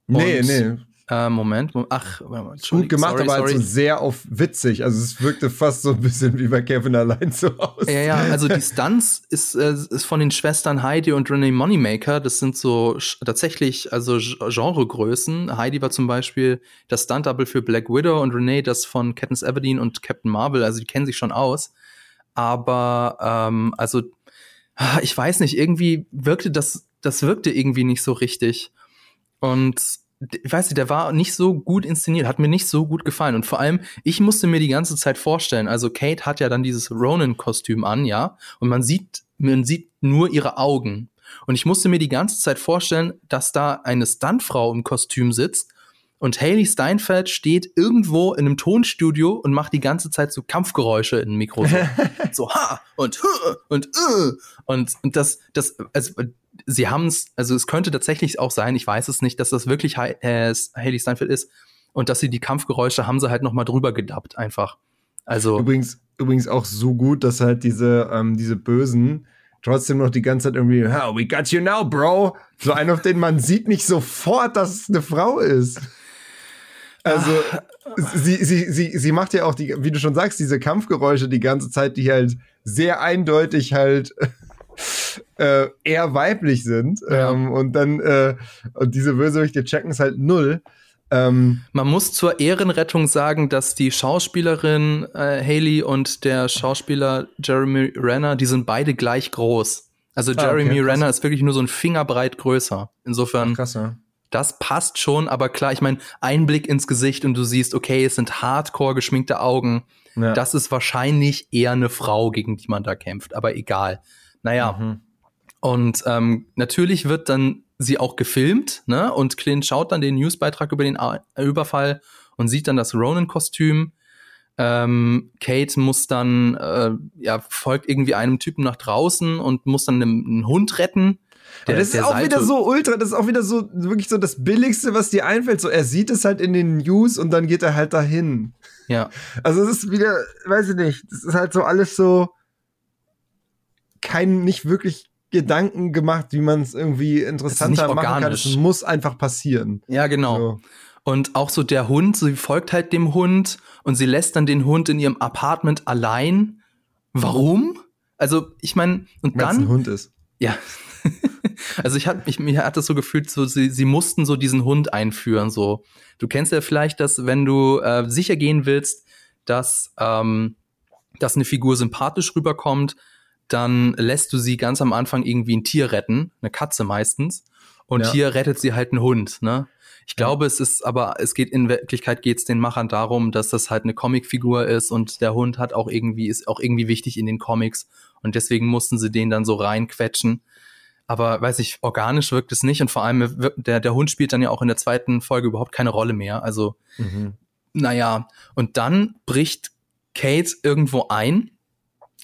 nee, Und, nee, Äh, Moment, Mo- ach, warte mal, gut gemacht, sorry, aber halt sorry. so sehr auf witzig. Also es wirkte fast so ein bisschen wie bei Kevin allein zu Hause. Ja, ja, also die Stunts ist, äh, ist von den Schwestern Heidi und Renee Moneymaker. Das sind so tatsächlich also Genregrößen. Heidi war zum Beispiel das Stunt-Double für Black Widow und Renee das von Katniss Everdeen und Captain Marvel. Also die kennen sich schon aus. Aber ähm, also ah, ich weiß nicht, irgendwie wirkte das, das wirkte irgendwie nicht so richtig. Und d- ich weiß nicht, der war nicht so gut inszeniert, hat mir nicht so gut gefallen. Und vor allem, ich musste mir die ganze Zeit vorstellen, also Kate hat ja dann dieses Ronin-Kostüm an, ja, und man sieht, man sieht nur ihre Augen. Und ich musste mir die ganze Zeit vorstellen, dass da eine Stuntfrau im Kostüm sitzt und Haley Steinfeld steht irgendwo in einem Tonstudio und macht die ganze Zeit so Kampfgeräusche in Mikro. So, so ha und huh, und äh. und und das das also sie haben es also es könnte tatsächlich auch sein, ich weiß es nicht, dass das wirklich äh, Haley Steinfeld ist und dass sie die Kampfgeräusche haben sie halt noch mal drüber gedubbt einfach. Also Übrigens, übrigens auch so gut, dass halt diese, ähm, diese Bösen trotzdem noch die ganze Zeit irgendwie, oh, we got you now, bro. So einen, auf den man sieht nicht sofort, dass es eine Frau ist. Also, sie, sie, sie, sie macht ja auch die, wie du schon sagst, diese Kampfgeräusche die ganze Zeit, die halt sehr eindeutig halt äh, eher weiblich sind. Ja. Ähm, und dann, äh, und diese Bösewichte checken es halt null. Ähm, Man muss zur Ehrenrettung sagen, dass die Schauspielerin äh, Haley und der Schauspieler Jeremy Renner, die sind beide gleich groß. Also Ah, Jeremy okay, krass. Renner ist wirklich nur so ein Fingerbreit größer. Insofern, krass, ja. Das passt schon, aber klar, ich meine, Einblick ins Gesicht und du siehst, okay, es sind hardcore geschminkte Augen. Ja. Das ist wahrscheinlich eher eine Frau, gegen die man da kämpft, aber egal. Naja. Mhm. Und ähm, natürlich wird dann sie auch gefilmt, ne? Und Clint schaut dann den Newsbeitrag über den Überfall und sieht dann das Ronan-Kostüm. Ähm, Kate muss dann, äh, ja, folgt irgendwie einem Typen nach draußen und muss dann einen, einen Hund retten. Der, das ist auch Seite. wieder so ultra, das ist auch wieder so wirklich so das Billigste, was dir einfällt. So, er sieht es halt in den News und dann geht er halt dahin. Ja. Also es ist wieder, weiß ich nicht, das ist halt so alles so kein, nicht wirklich Gedanken gemacht, wie man es irgendwie interessanter machen kann. Es muss einfach passieren. Ja, genau. So. Und auch so der Hund, sie folgt halt dem Hund und sie lässt dann den Hund in ihrem Apartment allein. Warum? Also, ich meine, und Weil's dann. ein Hund ist. Ja. also ich hatte mich, mir hat das so gefühlt, so sie, sie mussten so diesen Hund einführen. So, du kennst ja vielleicht, dass wenn du äh, sicher gehen willst, dass ähm, dass eine Figur sympathisch rüberkommt, dann lässt du sie ganz am Anfang irgendwie ein Tier retten, eine Katze meistens, und ja. hier rettet sie halt einen Hund. Ne? Ich glaube, es ist aber, es geht in Wirklichkeit geht es den Machern darum, dass das halt eine Comicfigur ist und der Hund hat auch irgendwie, ist auch irgendwie wichtig in den Comics und deswegen mussten sie den dann so reinquetschen. Aber weiß ich, organisch wirkt es nicht und vor allem der, der Hund spielt dann ja auch in der zweiten Folge überhaupt keine Rolle mehr. Also, mhm. naja, und dann bricht Kate irgendwo ein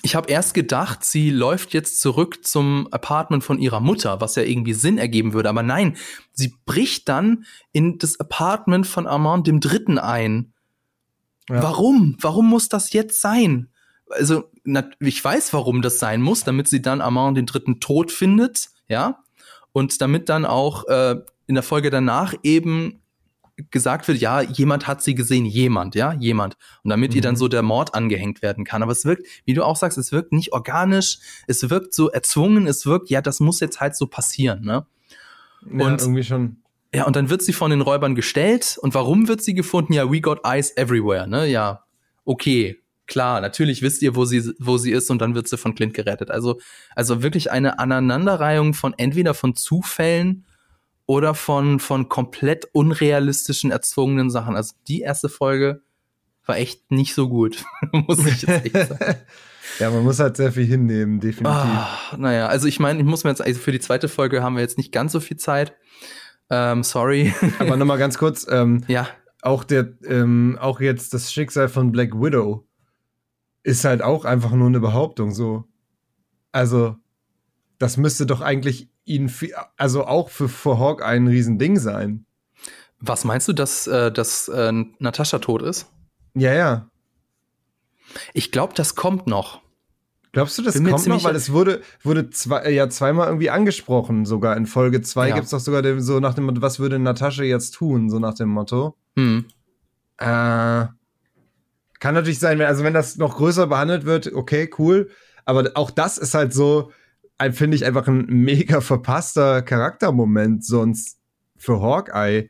ich habe erst gedacht, sie läuft jetzt zurück zum Apartment von ihrer Mutter, was ja irgendwie Sinn ergeben würde. Aber nein, sie bricht dann in das Apartment von Armand dem Dritten ein. Ja. Warum? Warum muss das jetzt sein? Also, ich weiß, warum das sein muss, damit sie dann Armand den Dritten tot findet, ja. Und damit dann auch äh, in der Folge danach eben gesagt wird, ja, jemand hat sie gesehen, jemand, ja, jemand. Und damit mhm. ihr dann mhm. so der Mord angehängt werden kann. Aber es wirkt, wie du auch sagst, es wirkt nicht organisch, es wirkt so erzwungen, es wirkt, ja, das muss jetzt halt so passieren, ne? Ja, und irgendwie schon. Ja, und dann wird sie von den Räubern gestellt. Und warum wird sie gefunden? Ja, we got eyes everywhere, ne? Ja, okay, klar, natürlich wisst ihr, wo sie, wo sie ist und dann wird sie von Clint gerettet. Also, also wirklich eine Aneinanderreihung von entweder von Zufällen oder von, von komplett unrealistischen, erzwungenen Sachen. Also die erste Folge war echt nicht so gut, muss ich jetzt echt sagen. ja, man muss halt sehr viel hinnehmen, definitiv. Ah, naja, also ich meine, ich muss mir jetzt, also für die zweite Folge haben wir jetzt nicht ganz so viel Zeit. Ähm, sorry. Aber nochmal ganz kurz, ähm, ja. auch der, ähm, auch jetzt das Schicksal von Black Widow ist halt auch einfach nur eine Behauptung, so. Also, das müsste doch eigentlich ihn, also auch für, für Hawk ein Riesending sein. Was meinst du, dass, äh, dass äh, Natascha tot ist? Ja, ja. Ich glaube, das kommt noch. Glaubst du, das kommt noch? Weil es wurde, wurde zwei, äh, ja zweimal irgendwie angesprochen, sogar in Folge 2 ja. gibt es doch sogar den, so nach dem Motto, was würde Natascha jetzt tun, so nach dem Motto. Hm. Äh, kann natürlich sein, also wenn das noch größer behandelt wird, okay, cool. Aber auch das ist halt so, finde ich einfach ein mega verpasster Charaktermoment sonst für Hawkeye.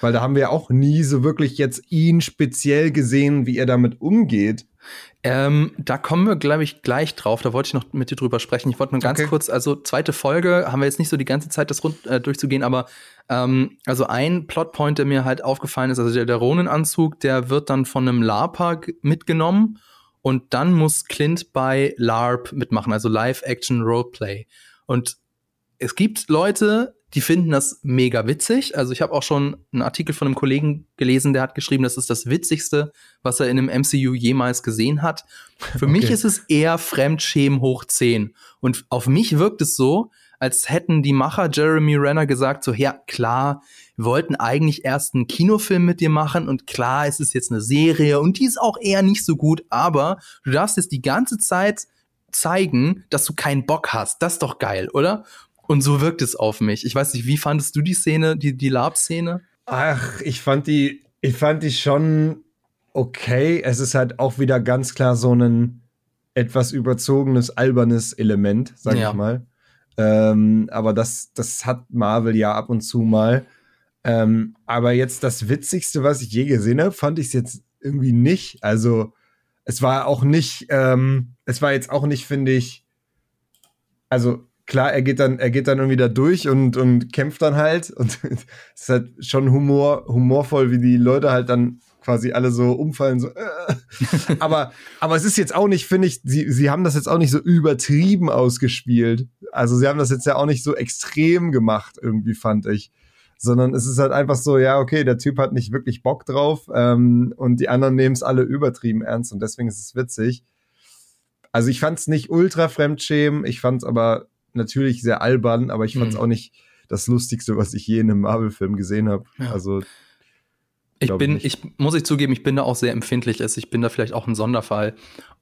Weil da haben wir auch nie so wirklich jetzt ihn speziell gesehen, wie er damit umgeht. Ähm, da kommen wir, glaube ich, gleich drauf. Da wollte ich noch mit dir drüber sprechen. Ich wollte nur ganz okay. kurz, also zweite Folge, haben wir jetzt nicht so die ganze Zeit das rund, äh, durchzugehen, aber ähm, also ein Plotpoint, der mir halt aufgefallen ist, also der, der Ronin-Anzug, der wird dann von einem LARPer mitgenommen und dann muss Clint bei LARP mitmachen, also Live-Action Roleplay. Und es gibt Leute, die finden das mega witzig. Also ich habe auch schon einen Artikel von einem Kollegen gelesen, der hat geschrieben, das ist das Witzigste, was er in einem MCU jemals gesehen hat. Für okay. mich ist es eher Fremdschämen hoch 10. Und auf mich wirkt es so, als hätten die Macher Jeremy Renner gesagt, so, ja, klar, wir wollten eigentlich erst einen Kinofilm mit dir machen und klar, es ist jetzt eine Serie und die ist auch eher nicht so gut, aber du darfst jetzt die ganze Zeit zeigen, dass du keinen Bock hast. Das ist doch geil, oder? Und so wirkt es auf mich. Ich weiß nicht, wie fandest du die Szene, die, die Lab-Szene? Ach, ich fand die, ich fand die schon okay. Es ist halt auch wieder ganz klar so ein etwas überzogenes, albernes Element, sag ja. ich mal. Ähm, aber das, das hat Marvel ja ab und zu mal. Ähm, aber jetzt das Witzigste, was ich je gesehen habe, fand ich es jetzt irgendwie nicht. Also es war auch nicht, ähm, es war jetzt auch nicht, finde ich, also klar, er geht dann, er geht dann irgendwie da durch und, und kämpft dann halt. Und es ist halt schon Humor, humorvoll, wie die Leute halt dann quasi alle so umfallen, so. Äh. aber, aber es ist jetzt auch nicht, finde ich, sie, sie haben das jetzt auch nicht so übertrieben ausgespielt. Also sie haben das jetzt ja auch nicht so extrem gemacht, irgendwie, fand ich. Sondern es ist halt einfach so, ja, okay, der Typ hat nicht wirklich Bock drauf ähm, und die anderen nehmen es alle übertrieben ernst und deswegen ist es witzig. Also ich fand es nicht ultra fremdschämen, ich fand es aber natürlich sehr albern, aber ich fand es mhm. auch nicht das Lustigste, was ich je in einem Marvel-Film gesehen habe. Ja. Also ich bin, ich, ich, muss ich zugeben, ich bin da auch sehr empfindlich. Ist. Ich bin da vielleicht auch ein Sonderfall.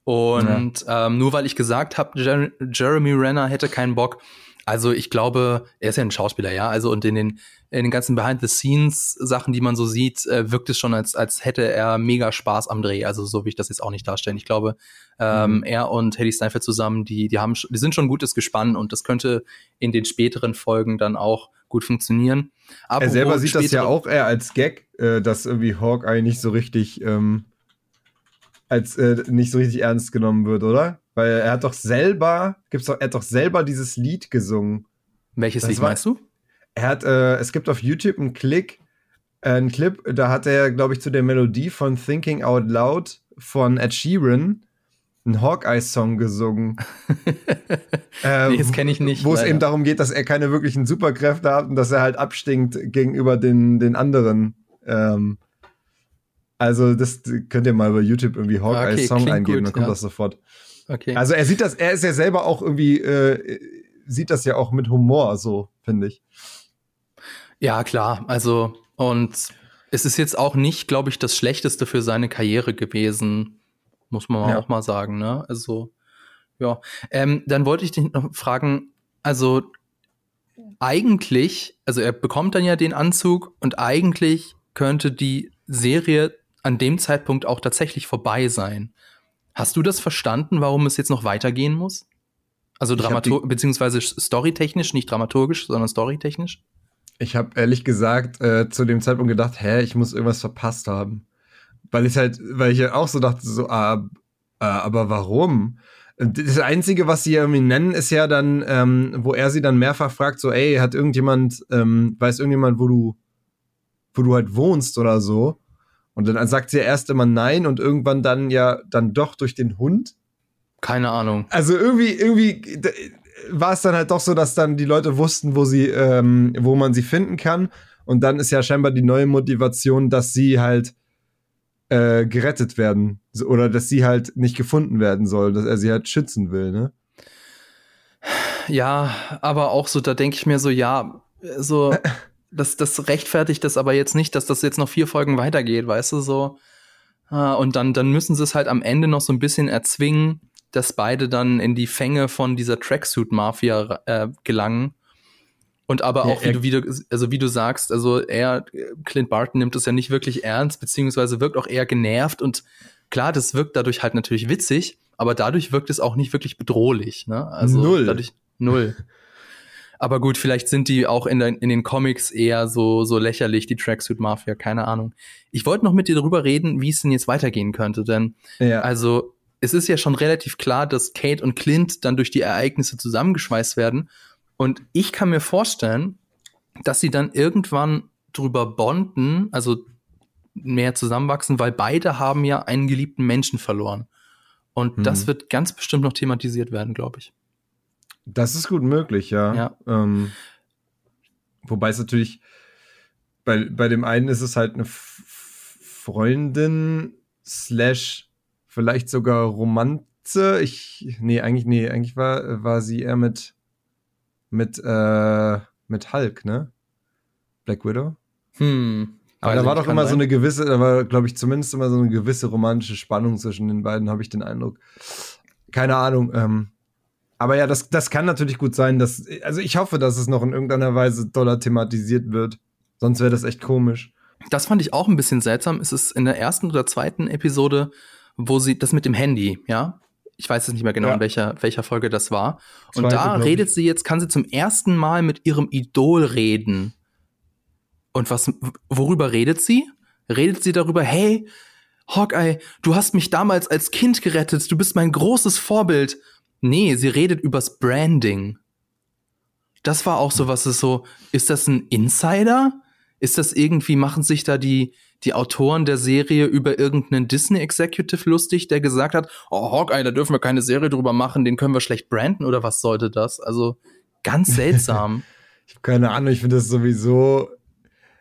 Und ja. ähm, nur weil ich gesagt habe, Jer Jeremy Renner hätte keinen Bock, also ich glaube, er ist ja ein Schauspieler, ja. Also und in den, in den ganzen Behind-the-Scenes-Sachen, die man so sieht, äh, wirkt es schon, als, als hätte er mega Spaß am Dreh. Also so will ich das jetzt auch nicht darstellen. Ich glaube, ähm, mhm. er und Hedy Steinfeld zusammen, die, die haben, die sind schon ein gutes Gespann und das könnte in den späteren Folgen dann auch gut funktionieren. Aber er selber sieht das ja auch eher als Gag, äh, dass irgendwie Hawkeye nicht so richtig ähm, als äh, nicht so richtig ernst genommen wird, oder? Weil er hat doch selber, gibt's doch, er hat doch selber dieses Lied gesungen. Welches das Lied war, meinst du? Er hat, äh, es gibt auf YouTube einen Klick, äh, einen Clip, da hat er, glaube ich, zu der Melodie von Thinking Out Loud von Ed Sheeran einen Hawkeye-Song gesungen. ähm, nee, das kenne ich nicht. Wo es eben darum geht, dass er keine wirklichen Superkräfte hat und dass er halt abstinkt gegenüber den, den anderen. Ähm, also, das könnt ihr mal bei YouTube irgendwie Hawkeye-Song okay, eingeben, gut, dann kommt ja. das sofort. Okay. Also er sieht das, er ist ja selber auch irgendwie, äh, sieht das ja auch mit Humor, so, finde ich. Ja, klar. Also, und es ist jetzt auch nicht, glaube ich, das Schlechteste für seine Karriere gewesen, muss man ja. auch mal sagen, ne? Also, ja. Ähm, dann wollte ich dich noch fragen, also eigentlich, also er bekommt dann ja den Anzug und eigentlich könnte die Serie an dem Zeitpunkt auch tatsächlich vorbei sein. Hast du das verstanden, warum es jetzt noch weitergehen muss? Also dramaturgisch, beziehungsweise storytechnisch, nicht dramaturgisch, sondern storytechnisch? Ich habe ehrlich gesagt äh, zu dem Zeitpunkt gedacht, hä, ich muss irgendwas verpasst haben. Weil ich halt, weil ich ja auch so dachte, so, ah, ah, aber warum? Das Einzige, was sie irgendwie nennen, ist ja dann, ähm, wo er sie dann mehrfach fragt, so, ey, hat irgendjemand, ähm, weiß irgendjemand, wo du, wo du halt wohnst oder so? Und dann sagt sie ja erst immer nein und irgendwann dann ja dann doch durch den Hund. Keine Ahnung. Also irgendwie, irgendwie war es dann halt doch so, dass dann die Leute wussten, wo sie, ähm, wo man sie finden kann. Und dann ist ja scheinbar die neue Motivation, dass sie halt äh, gerettet werden. Oder dass sie halt nicht gefunden werden soll, dass er sie halt schützen will, ne? Ja, aber auch so, da denke ich mir so, ja, so. das, das rechtfertigt das aber jetzt nicht, dass das jetzt noch vier Folgen weitergeht, weißt du, so. Ah, und dann, dann müssen sie es halt am Ende noch so ein bisschen erzwingen, dass beide dann in die Fänge von dieser Tracksuit-Mafia äh, gelangen. Und aber auch, ja, wie, du, wie du, also wie du sagst, also er, Clint Barton nimmt es ja nicht wirklich ernst, beziehungsweise wirkt auch eher genervt und klar, das wirkt dadurch halt natürlich witzig, aber dadurch wirkt es auch nicht wirklich bedrohlich, ne? Also null. Dadurch, null. Aber gut, vielleicht sind die auch in, in den Comics eher so, so lächerlich, die Tracksuit Mafia, keine Ahnung. Ich wollte noch mit dir darüber reden, wie es denn jetzt weitergehen könnte, denn ja. also es ist ja schon relativ klar, dass Kate und Clint dann durch die Ereignisse zusammengeschweißt werden. Und ich kann mir vorstellen, dass sie dann irgendwann drüber bonden, also mehr zusammenwachsen, weil beide haben ja einen geliebten Menschen verloren. Und hm. das wird ganz bestimmt noch thematisiert werden, glaube ich. Das ist gut möglich, ja. ja. Ähm, wobei es natürlich, bei, bei dem einen ist es halt eine Freundin slash vielleicht sogar Romanze. Ich, nee, eigentlich, nee, eigentlich war, war sie eher mit, mit, äh, mit Hulk, ne? Black Widow. Hm. Aber da war doch immer sein. so eine gewisse, da war, glaube ich, zumindest immer so eine gewisse romantische Spannung zwischen den beiden, habe ich den Eindruck. Keine Ahnung. Ähm, aber ja, das, das kann natürlich gut sein, dass, also ich hoffe, dass es noch in irgendeiner Weise doller thematisiert wird. Sonst wäre das echt komisch. Das fand ich auch ein bisschen seltsam. Es ist in der ersten oder zweiten Episode, wo sie, das mit dem Handy, ja? Ich weiß jetzt nicht mehr genau, ja. in welcher, welcher Folge das war. Und Zweite, da redet sie jetzt, kann sie zum ersten Mal mit ihrem Idol reden. Und was, worüber redet sie? Redet sie darüber, hey, Hawkeye, du hast mich damals als Kind gerettet, du bist mein großes Vorbild. Nee, sie redet übers Branding. das war auch so was, ist so, ist das ein Insider? Ist das irgendwie, machen sich da die, die Autoren der Serie über irgendeinen Disney-Executive lustig, der gesagt hat, oh, Hawkeye, da dürfen wir keine Serie drüber machen, den können wir schlecht branden oder was sollte das? Also ganz seltsam. ich habe keine Ahnung, ich finde das sowieso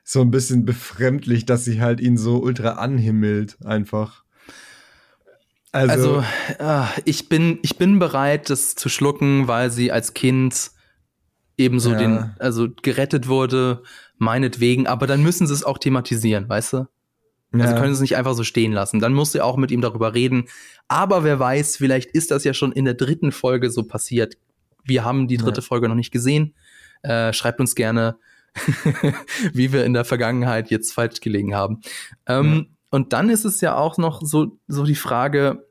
so ein bisschen befremdlich, dass sie halt ihn so ultra anhimmelt, einfach. Also, also äh, ich, bin, ich bin bereit, das zu schlucken, weil sie als Kind ebenso ja. den, also gerettet wurde, meinetwegen, aber dann müssen sie es auch thematisieren, weißt du? Also ja. können sie es nicht einfach so stehen lassen. Dann musst du auch mit ihm darüber reden. Aber wer weiß, vielleicht ist das ja schon in der dritten Folge so passiert. Wir haben die dritte ja. Folge noch nicht gesehen. Äh, schreibt uns gerne, wie wir in der Vergangenheit jetzt falsch gelegen haben. Ähm. Und dann ist es ja auch noch so, so die Frage,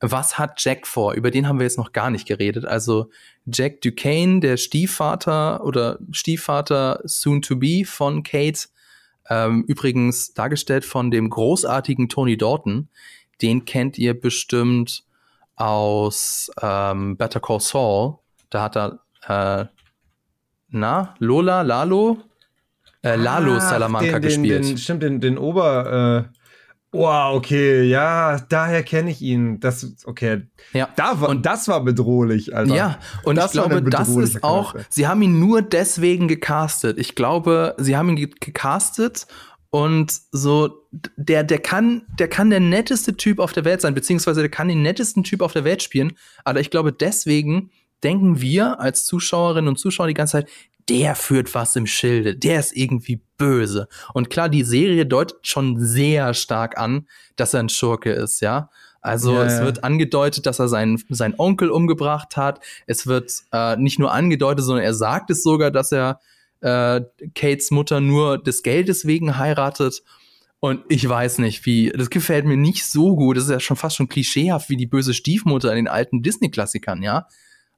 was hat Jack vor? Über den haben wir jetzt noch gar nicht geredet. Also Jack Duquesne, der Stiefvater oder Stiefvater soon to be von Kate, ähm, übrigens dargestellt von dem großartigen Tony Dalton. Den kennt ihr bestimmt aus ähm, Better Call Saul. Da hat er, äh, na, Lola, Lalo? Äh, Lalo ah, Salamanca den, den, gespielt. Den, stimmt, den, den Ober, äh Wow, okay, ja, daher kenne ich ihn. Das, okay. Ja. Da war, und das war bedrohlich, Alter. Ja, und das ich glaube, das ist auch, Charakter. sie haben ihn nur deswegen gecastet. Ich glaube, sie haben ihn gecastet und so, der, der kann, der kann der netteste Typ auf der Welt sein, beziehungsweise der kann den nettesten Typ auf der Welt spielen. Aber ich glaube, deswegen denken wir als Zuschauerinnen und Zuschauer die ganze Zeit, der führt was im Schilde, der ist irgendwie böse. Und klar, die Serie deutet schon sehr stark an, dass er ein Schurke ist, ja. Also ja, es wird angedeutet, dass er seinen, seinen Onkel umgebracht hat. Es wird äh, nicht nur angedeutet, sondern er sagt es sogar, dass er äh, Kates Mutter nur des Geldes wegen heiratet. Und ich weiß nicht, wie, das gefällt mir nicht so gut. Das ist ja schon fast schon klischeehaft wie die böse Stiefmutter in den alten Disney-Klassikern, ja.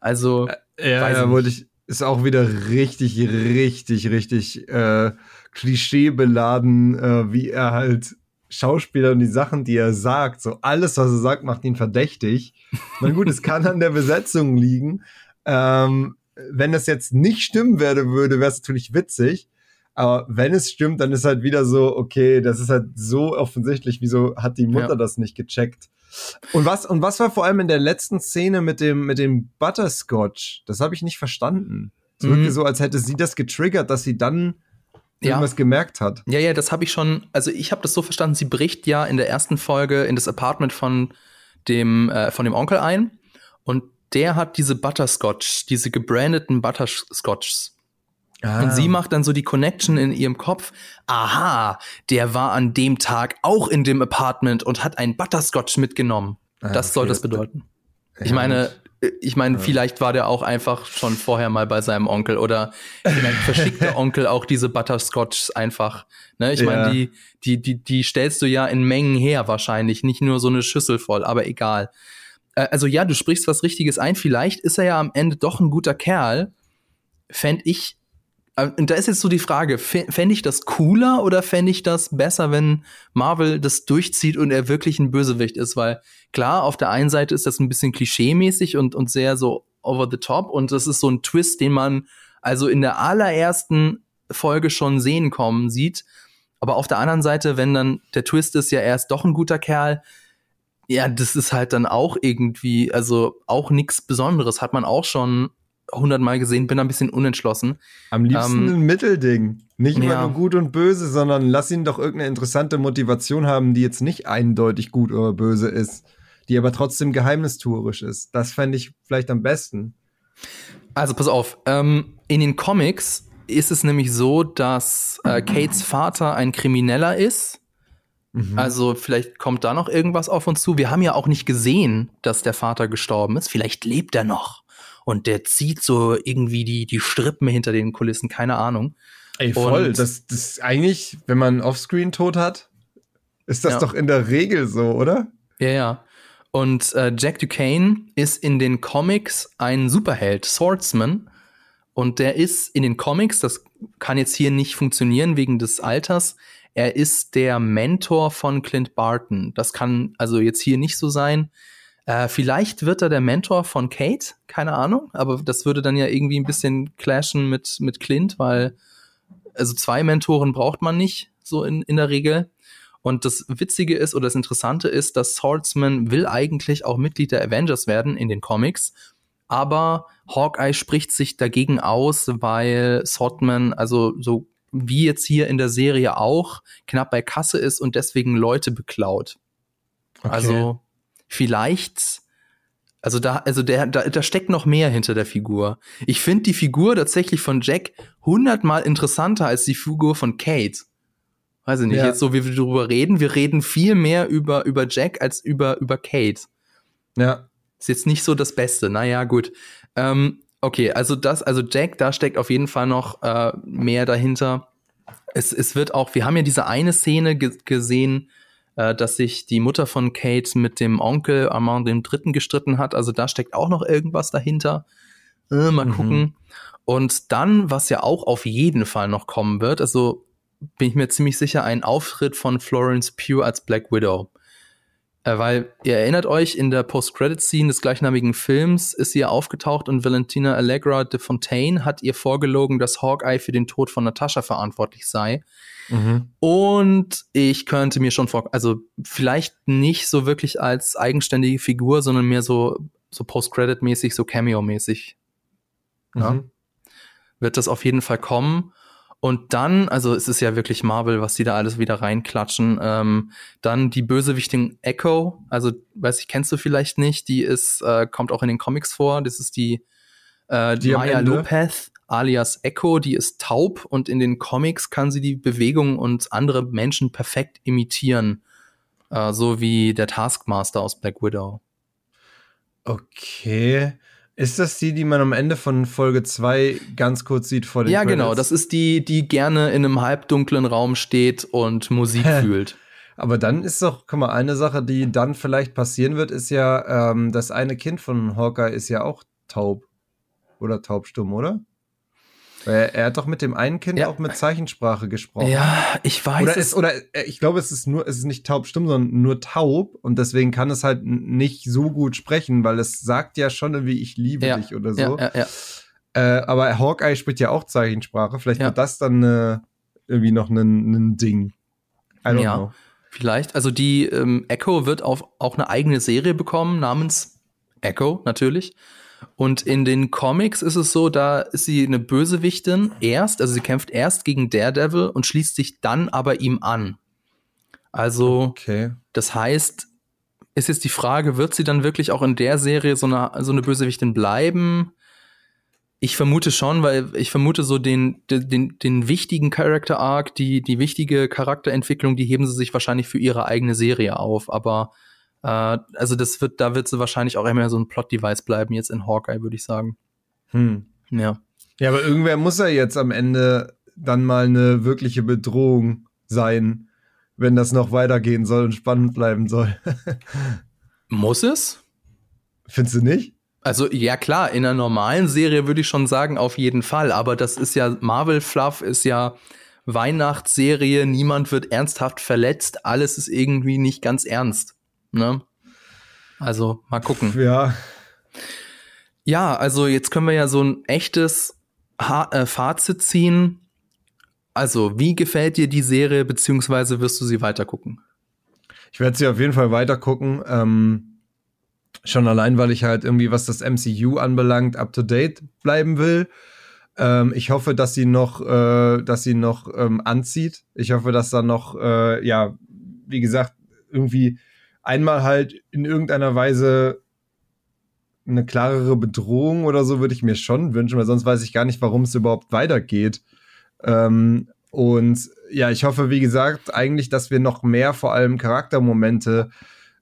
Also, äh, ja, ja wollte ich, ist auch wieder richtig, richtig, richtig äh, klischeebeladen, äh, wie er halt Schauspieler und die Sachen, die er sagt, so alles, was er sagt, macht ihn verdächtig. Na gut, es kann an der Besetzung liegen. Ähm, wenn es jetzt nicht stimmen werde würde, wäre es natürlich witzig. Aber wenn es stimmt, dann ist halt wieder so, okay, das ist halt so offensichtlich, wieso hat die Mutter ja. das nicht gecheckt? Und was, und was war vor allem in der letzten Szene mit dem, mit dem Butterscotch? Das habe ich nicht verstanden. Es mhm. wirkte so, als hätte sie das getriggert, dass sie dann irgendwas ja. gemerkt hat. Ja, ja, das habe ich schon, also ich habe das so verstanden, sie bricht ja in der ersten Folge in das Apartment von dem, äh, von dem Onkel ein und der hat diese Butterscotch, diese gebrandeten Butterscotchs Ah. Und sie macht dann so die Connection in ihrem Kopf. Aha, der war an dem Tag auch in dem Apartment und hat einen Butterscotch mitgenommen. Ah, das okay. soll das bedeuten. Ich meine, ich meine, ja. vielleicht war der auch einfach schon vorher mal bei seinem Onkel oder vielleicht verschickt der Onkel auch diese Butterscotchs einfach. Ne? Ich meine, ja. die, die, die, die stellst du ja in Mengen her wahrscheinlich, nicht nur so eine Schüssel voll, aber egal. Äh, also ja, du sprichst was Richtiges ein. Vielleicht ist er ja am Ende doch ein guter Kerl. Fänd ich und da ist jetzt so die Frage, fände ich das cooler oder fände ich das besser, wenn Marvel das durchzieht und er wirklich ein Bösewicht ist? Weil klar, auf der einen Seite ist das ein bisschen klischeemäßig und, und sehr so over the top und das ist so ein Twist, den man also in der allerersten Folge schon sehen kommen sieht. Aber auf der anderen Seite, wenn dann der Twist ist, ja, er ist doch ein guter Kerl, ja, das ist halt dann auch irgendwie, also auch nichts Besonderes, hat man auch schon hundertmal gesehen, bin ein bisschen unentschlossen. Am liebsten ähm, ein Mittelding. Nicht immer ja. nur gut und böse, sondern lass ihn doch irgendeine interessante Motivation haben, die jetzt nicht eindeutig gut oder böse ist, die aber trotzdem geheimnistuerisch ist. Das fände ich vielleicht am besten. Also pass auf, ähm, in den Comics ist es nämlich so, dass äh, Kates Vater ein Krimineller ist. Mhm. Also vielleicht kommt da noch irgendwas auf uns zu. Wir haben ja auch nicht gesehen, dass der Vater gestorben ist. Vielleicht lebt er noch und der zieht so irgendwie die, die Strippen hinter den Kulissen, keine Ahnung. Ey, voll. Und das, das eigentlich, wenn man Offscreen tot hat, ist das ja. doch in der Regel so, oder? Ja, ja. Und äh, Jack Duquesne ist in den Comics ein Superheld, Swordsman. Und der ist in den Comics, das kann jetzt hier nicht funktionieren wegen des Alters, er ist der Mentor von Clint Barton. Das kann also jetzt hier nicht so sein. Äh, vielleicht wird er der Mentor von Kate, keine Ahnung, aber das würde dann ja irgendwie ein bisschen clashen mit, mit Clint, weil also zwei Mentoren braucht man nicht, so in, in der Regel. Und das Witzige ist oder das Interessante ist, dass Swordsman will eigentlich auch Mitglied der Avengers werden in den Comics, aber Hawkeye spricht sich dagegen aus, weil Swordsman also so wie jetzt hier in der Serie auch knapp bei Kasse ist und deswegen Leute beklaut. Okay. Also vielleicht also da, also der, da, da steckt noch mehr hinter der Figur. Ich finde die Figur tatsächlich von Jack hundertmal interessanter als die Figur von Kate. Weiß ich nicht, ja. jetzt so wie wir darüber reden, wir reden viel mehr über, über Jack als über, über Kate. Ja. Ist jetzt nicht so das Beste. Naja, gut. Ähm, okay, also das, also Jack, da steckt auf jeden Fall noch äh, mehr dahinter. Es, es wird auch, wir haben ja diese eine Szene gesehen, äh, dass sich die Mutter von Kate mit dem Onkel Armand dem Dritten gestritten hat. Also da steckt auch noch irgendwas dahinter. Äh, mal mhm. gucken. Und dann, was ja auch auf jeden Fall noch kommen wird, also bin ich mir ziemlich sicher, ein Auftritt von Florence Pugh als Black Widow. Äh, weil ihr erinnert euch, in der Post-Credit-Scene des gleichnamigen Films ist sie ja aufgetaucht und Valentina Allegra de Fontaine hat ihr vorgelogen, dass Hawkeye für den Tod von Natascha verantwortlich sei. Mhm. Und ich könnte mir schon vor, also vielleicht nicht so wirklich als eigenständige Figur, sondern mehr so, so Post-Credit-mäßig, so Cameo-mäßig. Mhm. Ja. Wird das auf jeden Fall kommen. Und dann, also es ist ja wirklich Marvel, was die da alles wieder reinklatschen. Ähm, dann die Bösewichtin Echo, also weiß ich, kennst du vielleicht nicht, die ist, äh, kommt auch in den Comics vor. Das ist die, äh, die Maya Lopez alias Echo, die ist taub und in den Comics kann sie die Bewegungen und andere Menschen perfekt imitieren. Äh, so wie der Taskmaster aus Black Widow. Okay. Ist das die, die man am Ende von Folge 2 ganz kurz sieht vor den Ja, Credits? genau. Das ist die, die gerne in einem halbdunklen Raum steht und Musik fühlt. Aber dann ist doch, guck mal, eine Sache, die dann vielleicht passieren wird, ist ja, ähm, das eine Kind von Hawkeye ist ja auch taub. Oder taubstumm, oder? Er, er, hat doch mit dem einen Kind ja. auch mit Zeichensprache gesprochen. Ja, ich weiß. Oder, ist, oder äh, ich glaube, es ist nur, es ist nicht taubstumm, sondern nur taub und deswegen kann es halt nicht so gut sprechen, weil es sagt ja schon wie ich liebe ja. dich oder so. Ja, äh, aber Hawkeye spricht ja auch Zeichensprache. Vielleicht wird das dann äh, irgendwie noch ein Ding. I don't ja, know. Vielleicht. Also die ähm, Echo wird auf, auch eine eigene Serie bekommen namens Echo natürlich. Und in den Comics ist es so, da ist sie eine Bösewichtin erst, also sie kämpft erst gegen Daredevil und schließt sich dann aber ihm an. Also, okay. das heißt, ist jetzt die Frage, wird sie dann wirklich auch in der Serie so eine, so eine Bösewichtin bleiben? Ich vermute schon, weil ich vermute so den, den, den wichtigen Character Arc, die, die wichtige Charakterentwicklung, die heben sie sich wahrscheinlich für ihre eigene Serie auf. Aber äh, also das wird, da wird sie wahrscheinlich auch immer so ein Plot-Device bleiben, jetzt in Hawkeye, würde ich sagen. Hm. Ja. Ja, aber irgendwer muss ja jetzt am Ende dann mal eine wirkliche Bedrohung sein, wenn das noch weitergehen soll und spannend bleiben soll. muss es? Findest du nicht? Also ja klar, in einer normalen Serie würde ich schon sagen, auf jeden Fall. Aber das ist ja Marvel Fluff, ist ja Weihnachtsserie, niemand wird ernsthaft verletzt, alles ist irgendwie nicht ganz ernst. Ne? Also mal gucken. Ja. Ja, also jetzt können wir ja so ein echtes ha äh, Fazit ziehen. Also, wie gefällt dir die Serie, beziehungsweise wirst du sie weitergucken? Ich werde sie auf jeden Fall weitergucken. Ähm, schon allein, weil ich halt irgendwie, was das MCU anbelangt, up to date bleiben will. Ähm, ich hoffe, dass sie noch, äh, dass sie noch ähm, anzieht. Ich hoffe, dass da noch, äh, ja, wie gesagt, irgendwie einmal halt in irgendeiner Weise eine klarere Bedrohung oder so würde ich mir schon wünschen, weil sonst weiß ich gar nicht, warum es überhaupt weitergeht. Ähm, und ja, ich hoffe, wie gesagt, eigentlich, dass wir noch mehr vor allem Charaktermomente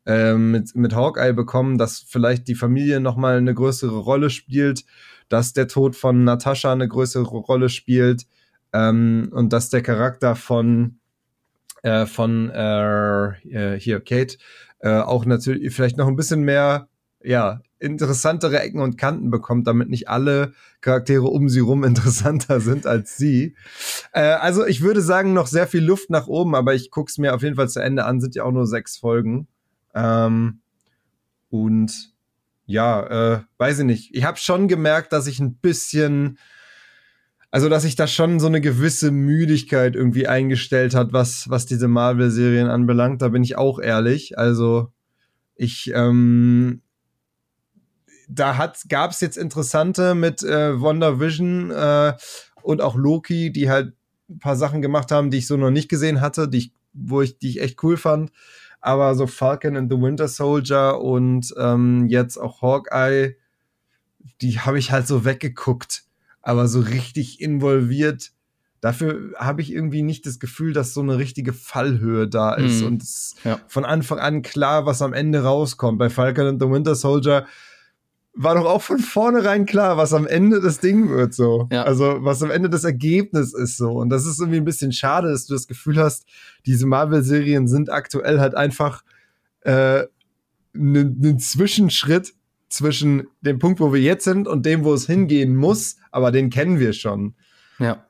ähm, mit, mit Hawkeye bekommen, dass vielleicht die Familie noch mal eine größere Rolle spielt, dass der Tod von Natascha eine größere Rolle spielt ähm, und dass der Charakter von äh, von äh, äh hier Kate äh, auch natürlich vielleicht noch ein bisschen mehr, ja, interessantere Ecken und Kanten bekommt, damit nicht alle Charaktere um sie rum interessanter sind als sie. Äh, also ich würde sagen, noch sehr viel Luft nach oben, aber ich guck's mir auf jeden Fall zu Ende an, sind ja auch nur sechs Folgen. Ähm, Und ja, äh, weiß ich nicht. Ich habe schon gemerkt, dass ich ein bisschen, also dass sich da schon so eine gewisse Müdigkeit irgendwie eingestellt hat, was, was diese Marvel-Serien anbelangt. Da bin ich auch ehrlich. Also ich, ähm, da hat, gab's jetzt interessante mit äh, WandaVision äh, und auch Loki, die halt ein paar Sachen gemacht haben, die ich so noch nicht gesehen hatte, die ich, wo ich, die ich echt cool fand aber so Falcon and the Winter Soldier und ähm, jetzt auch Hawkeye, die habe ich halt so weggeguckt, aber so richtig involviert. Dafür habe ich irgendwie nicht das Gefühl, dass so eine richtige Fallhöhe da ist mm, und es ja. von Anfang an klar, was am Ende rauskommt. Bei Falcon and the Winter Soldier war doch auch von vornherein klar, was am Ende das Ding wird, so. Ja. Also, was am Ende das Ergebnis ist, so. Und das ist irgendwie ein bisschen schade, dass du das Gefühl hast, diese Marvel-Serien sind aktuell halt einfach äh, ein ne Zwischenschritt zwischen dem Punkt, wo wir jetzt sind und dem, wo es hingehen muss, aber den kennen wir schon. Ja.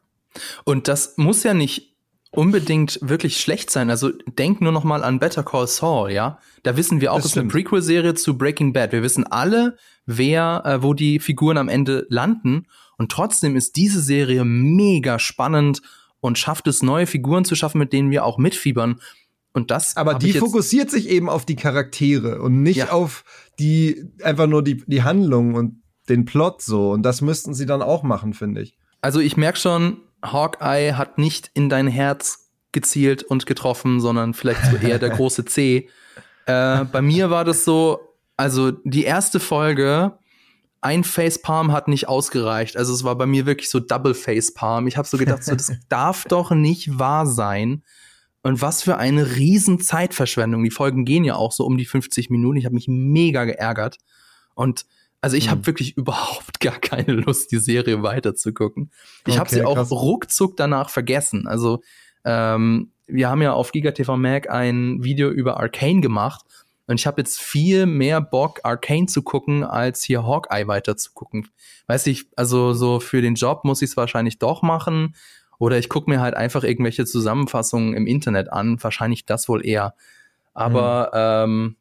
Und das muss ja nicht unbedingt wirklich schlecht sein. Also denk nur noch mal an Better Call Saul, ja? Da wissen wir auch, es ist eine Prequel-Serie zu Breaking Bad. Wir wissen alle, wer, äh, wo die Figuren am Ende landen. Und trotzdem ist diese Serie mega spannend und schafft es, neue Figuren zu schaffen, mit denen wir auch mitfiebern. Und das. Aber die fokussiert sich eben auf die Charaktere und nicht ja. auf die, einfach nur die, die Handlung und den Plot so. Und das müssten sie dann auch machen, finde ich. Also ich merke schon, Hawkeye hat nicht in dein Herz gezielt und getroffen, sondern vielleicht so eher der große C. Äh, bei mir war das so, also die erste Folge, ein Facepalm hat nicht ausgereicht. Also es war bei mir wirklich so Double Facepalm. Ich habe so gedacht, so, das darf doch nicht wahr sein. Und was für eine riesen Zeitverschwendung. Die Folgen gehen ja auch so um die 50 Minuten. Ich habe mich mega geärgert. Und also ich habe hm. wirklich überhaupt gar keine Lust, die Serie weiterzugucken. Ich okay, habe sie auch krass. ruckzuck danach vergessen. Also ähm, wir haben ja auf GigaTV Mac ein Video über Arcane gemacht und ich habe jetzt viel mehr Bock, Arcane zu gucken, als hier Hawkeye weiter zu gucken. Weiß ich, also so für den Job muss ich es wahrscheinlich doch machen. Oder ich gucke mir halt einfach irgendwelche Zusammenfassungen im Internet an. Wahrscheinlich das wohl eher. Aber mhm. ähm,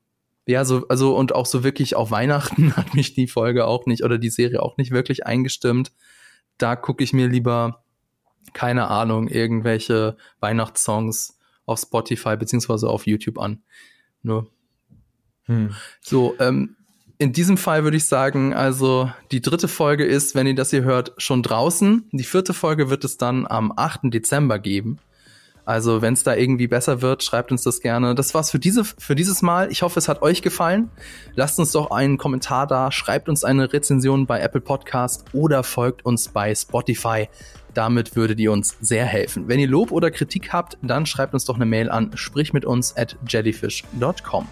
ja, so, also und auch so wirklich auf Weihnachten hat mich die Folge auch nicht oder die Serie auch nicht wirklich eingestimmt. Da gucke ich mir lieber, keine Ahnung, irgendwelche Weihnachtssongs auf Spotify beziehungsweise auf YouTube an. Nur hm. So, ähm, in diesem Fall würde ich sagen, also die dritte Folge ist, wenn ihr das hier hört, schon draußen. Die vierte Folge wird es dann am 8. Dezember geben. Also, wenn es da irgendwie besser wird, schreibt uns das gerne. Das war's für, diese, für dieses Mal. Ich hoffe, es hat euch gefallen. Lasst uns doch einen Kommentar da, schreibt uns eine Rezension bei Apple Podcast oder folgt uns bei Spotify. Damit würdet ihr uns sehr helfen. Wenn ihr Lob oder Kritik habt, dann schreibt uns doch eine Mail an sprichmitUns at jellyfish.com.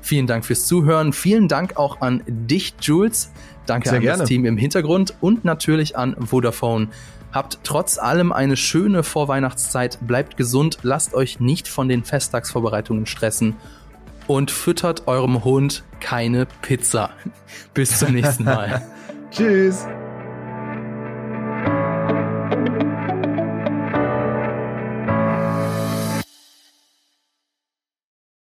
Vielen Dank fürs Zuhören. Vielen Dank auch an dich, Jules. Danke Sehr an gerne. das Team im Hintergrund und natürlich an Vodafone. Habt trotz allem eine schöne Vorweihnachtszeit, bleibt gesund, lasst euch nicht von den Festtagsvorbereitungen stressen und füttert eurem Hund keine Pizza. Bis zum nächsten Mal. Tschüss.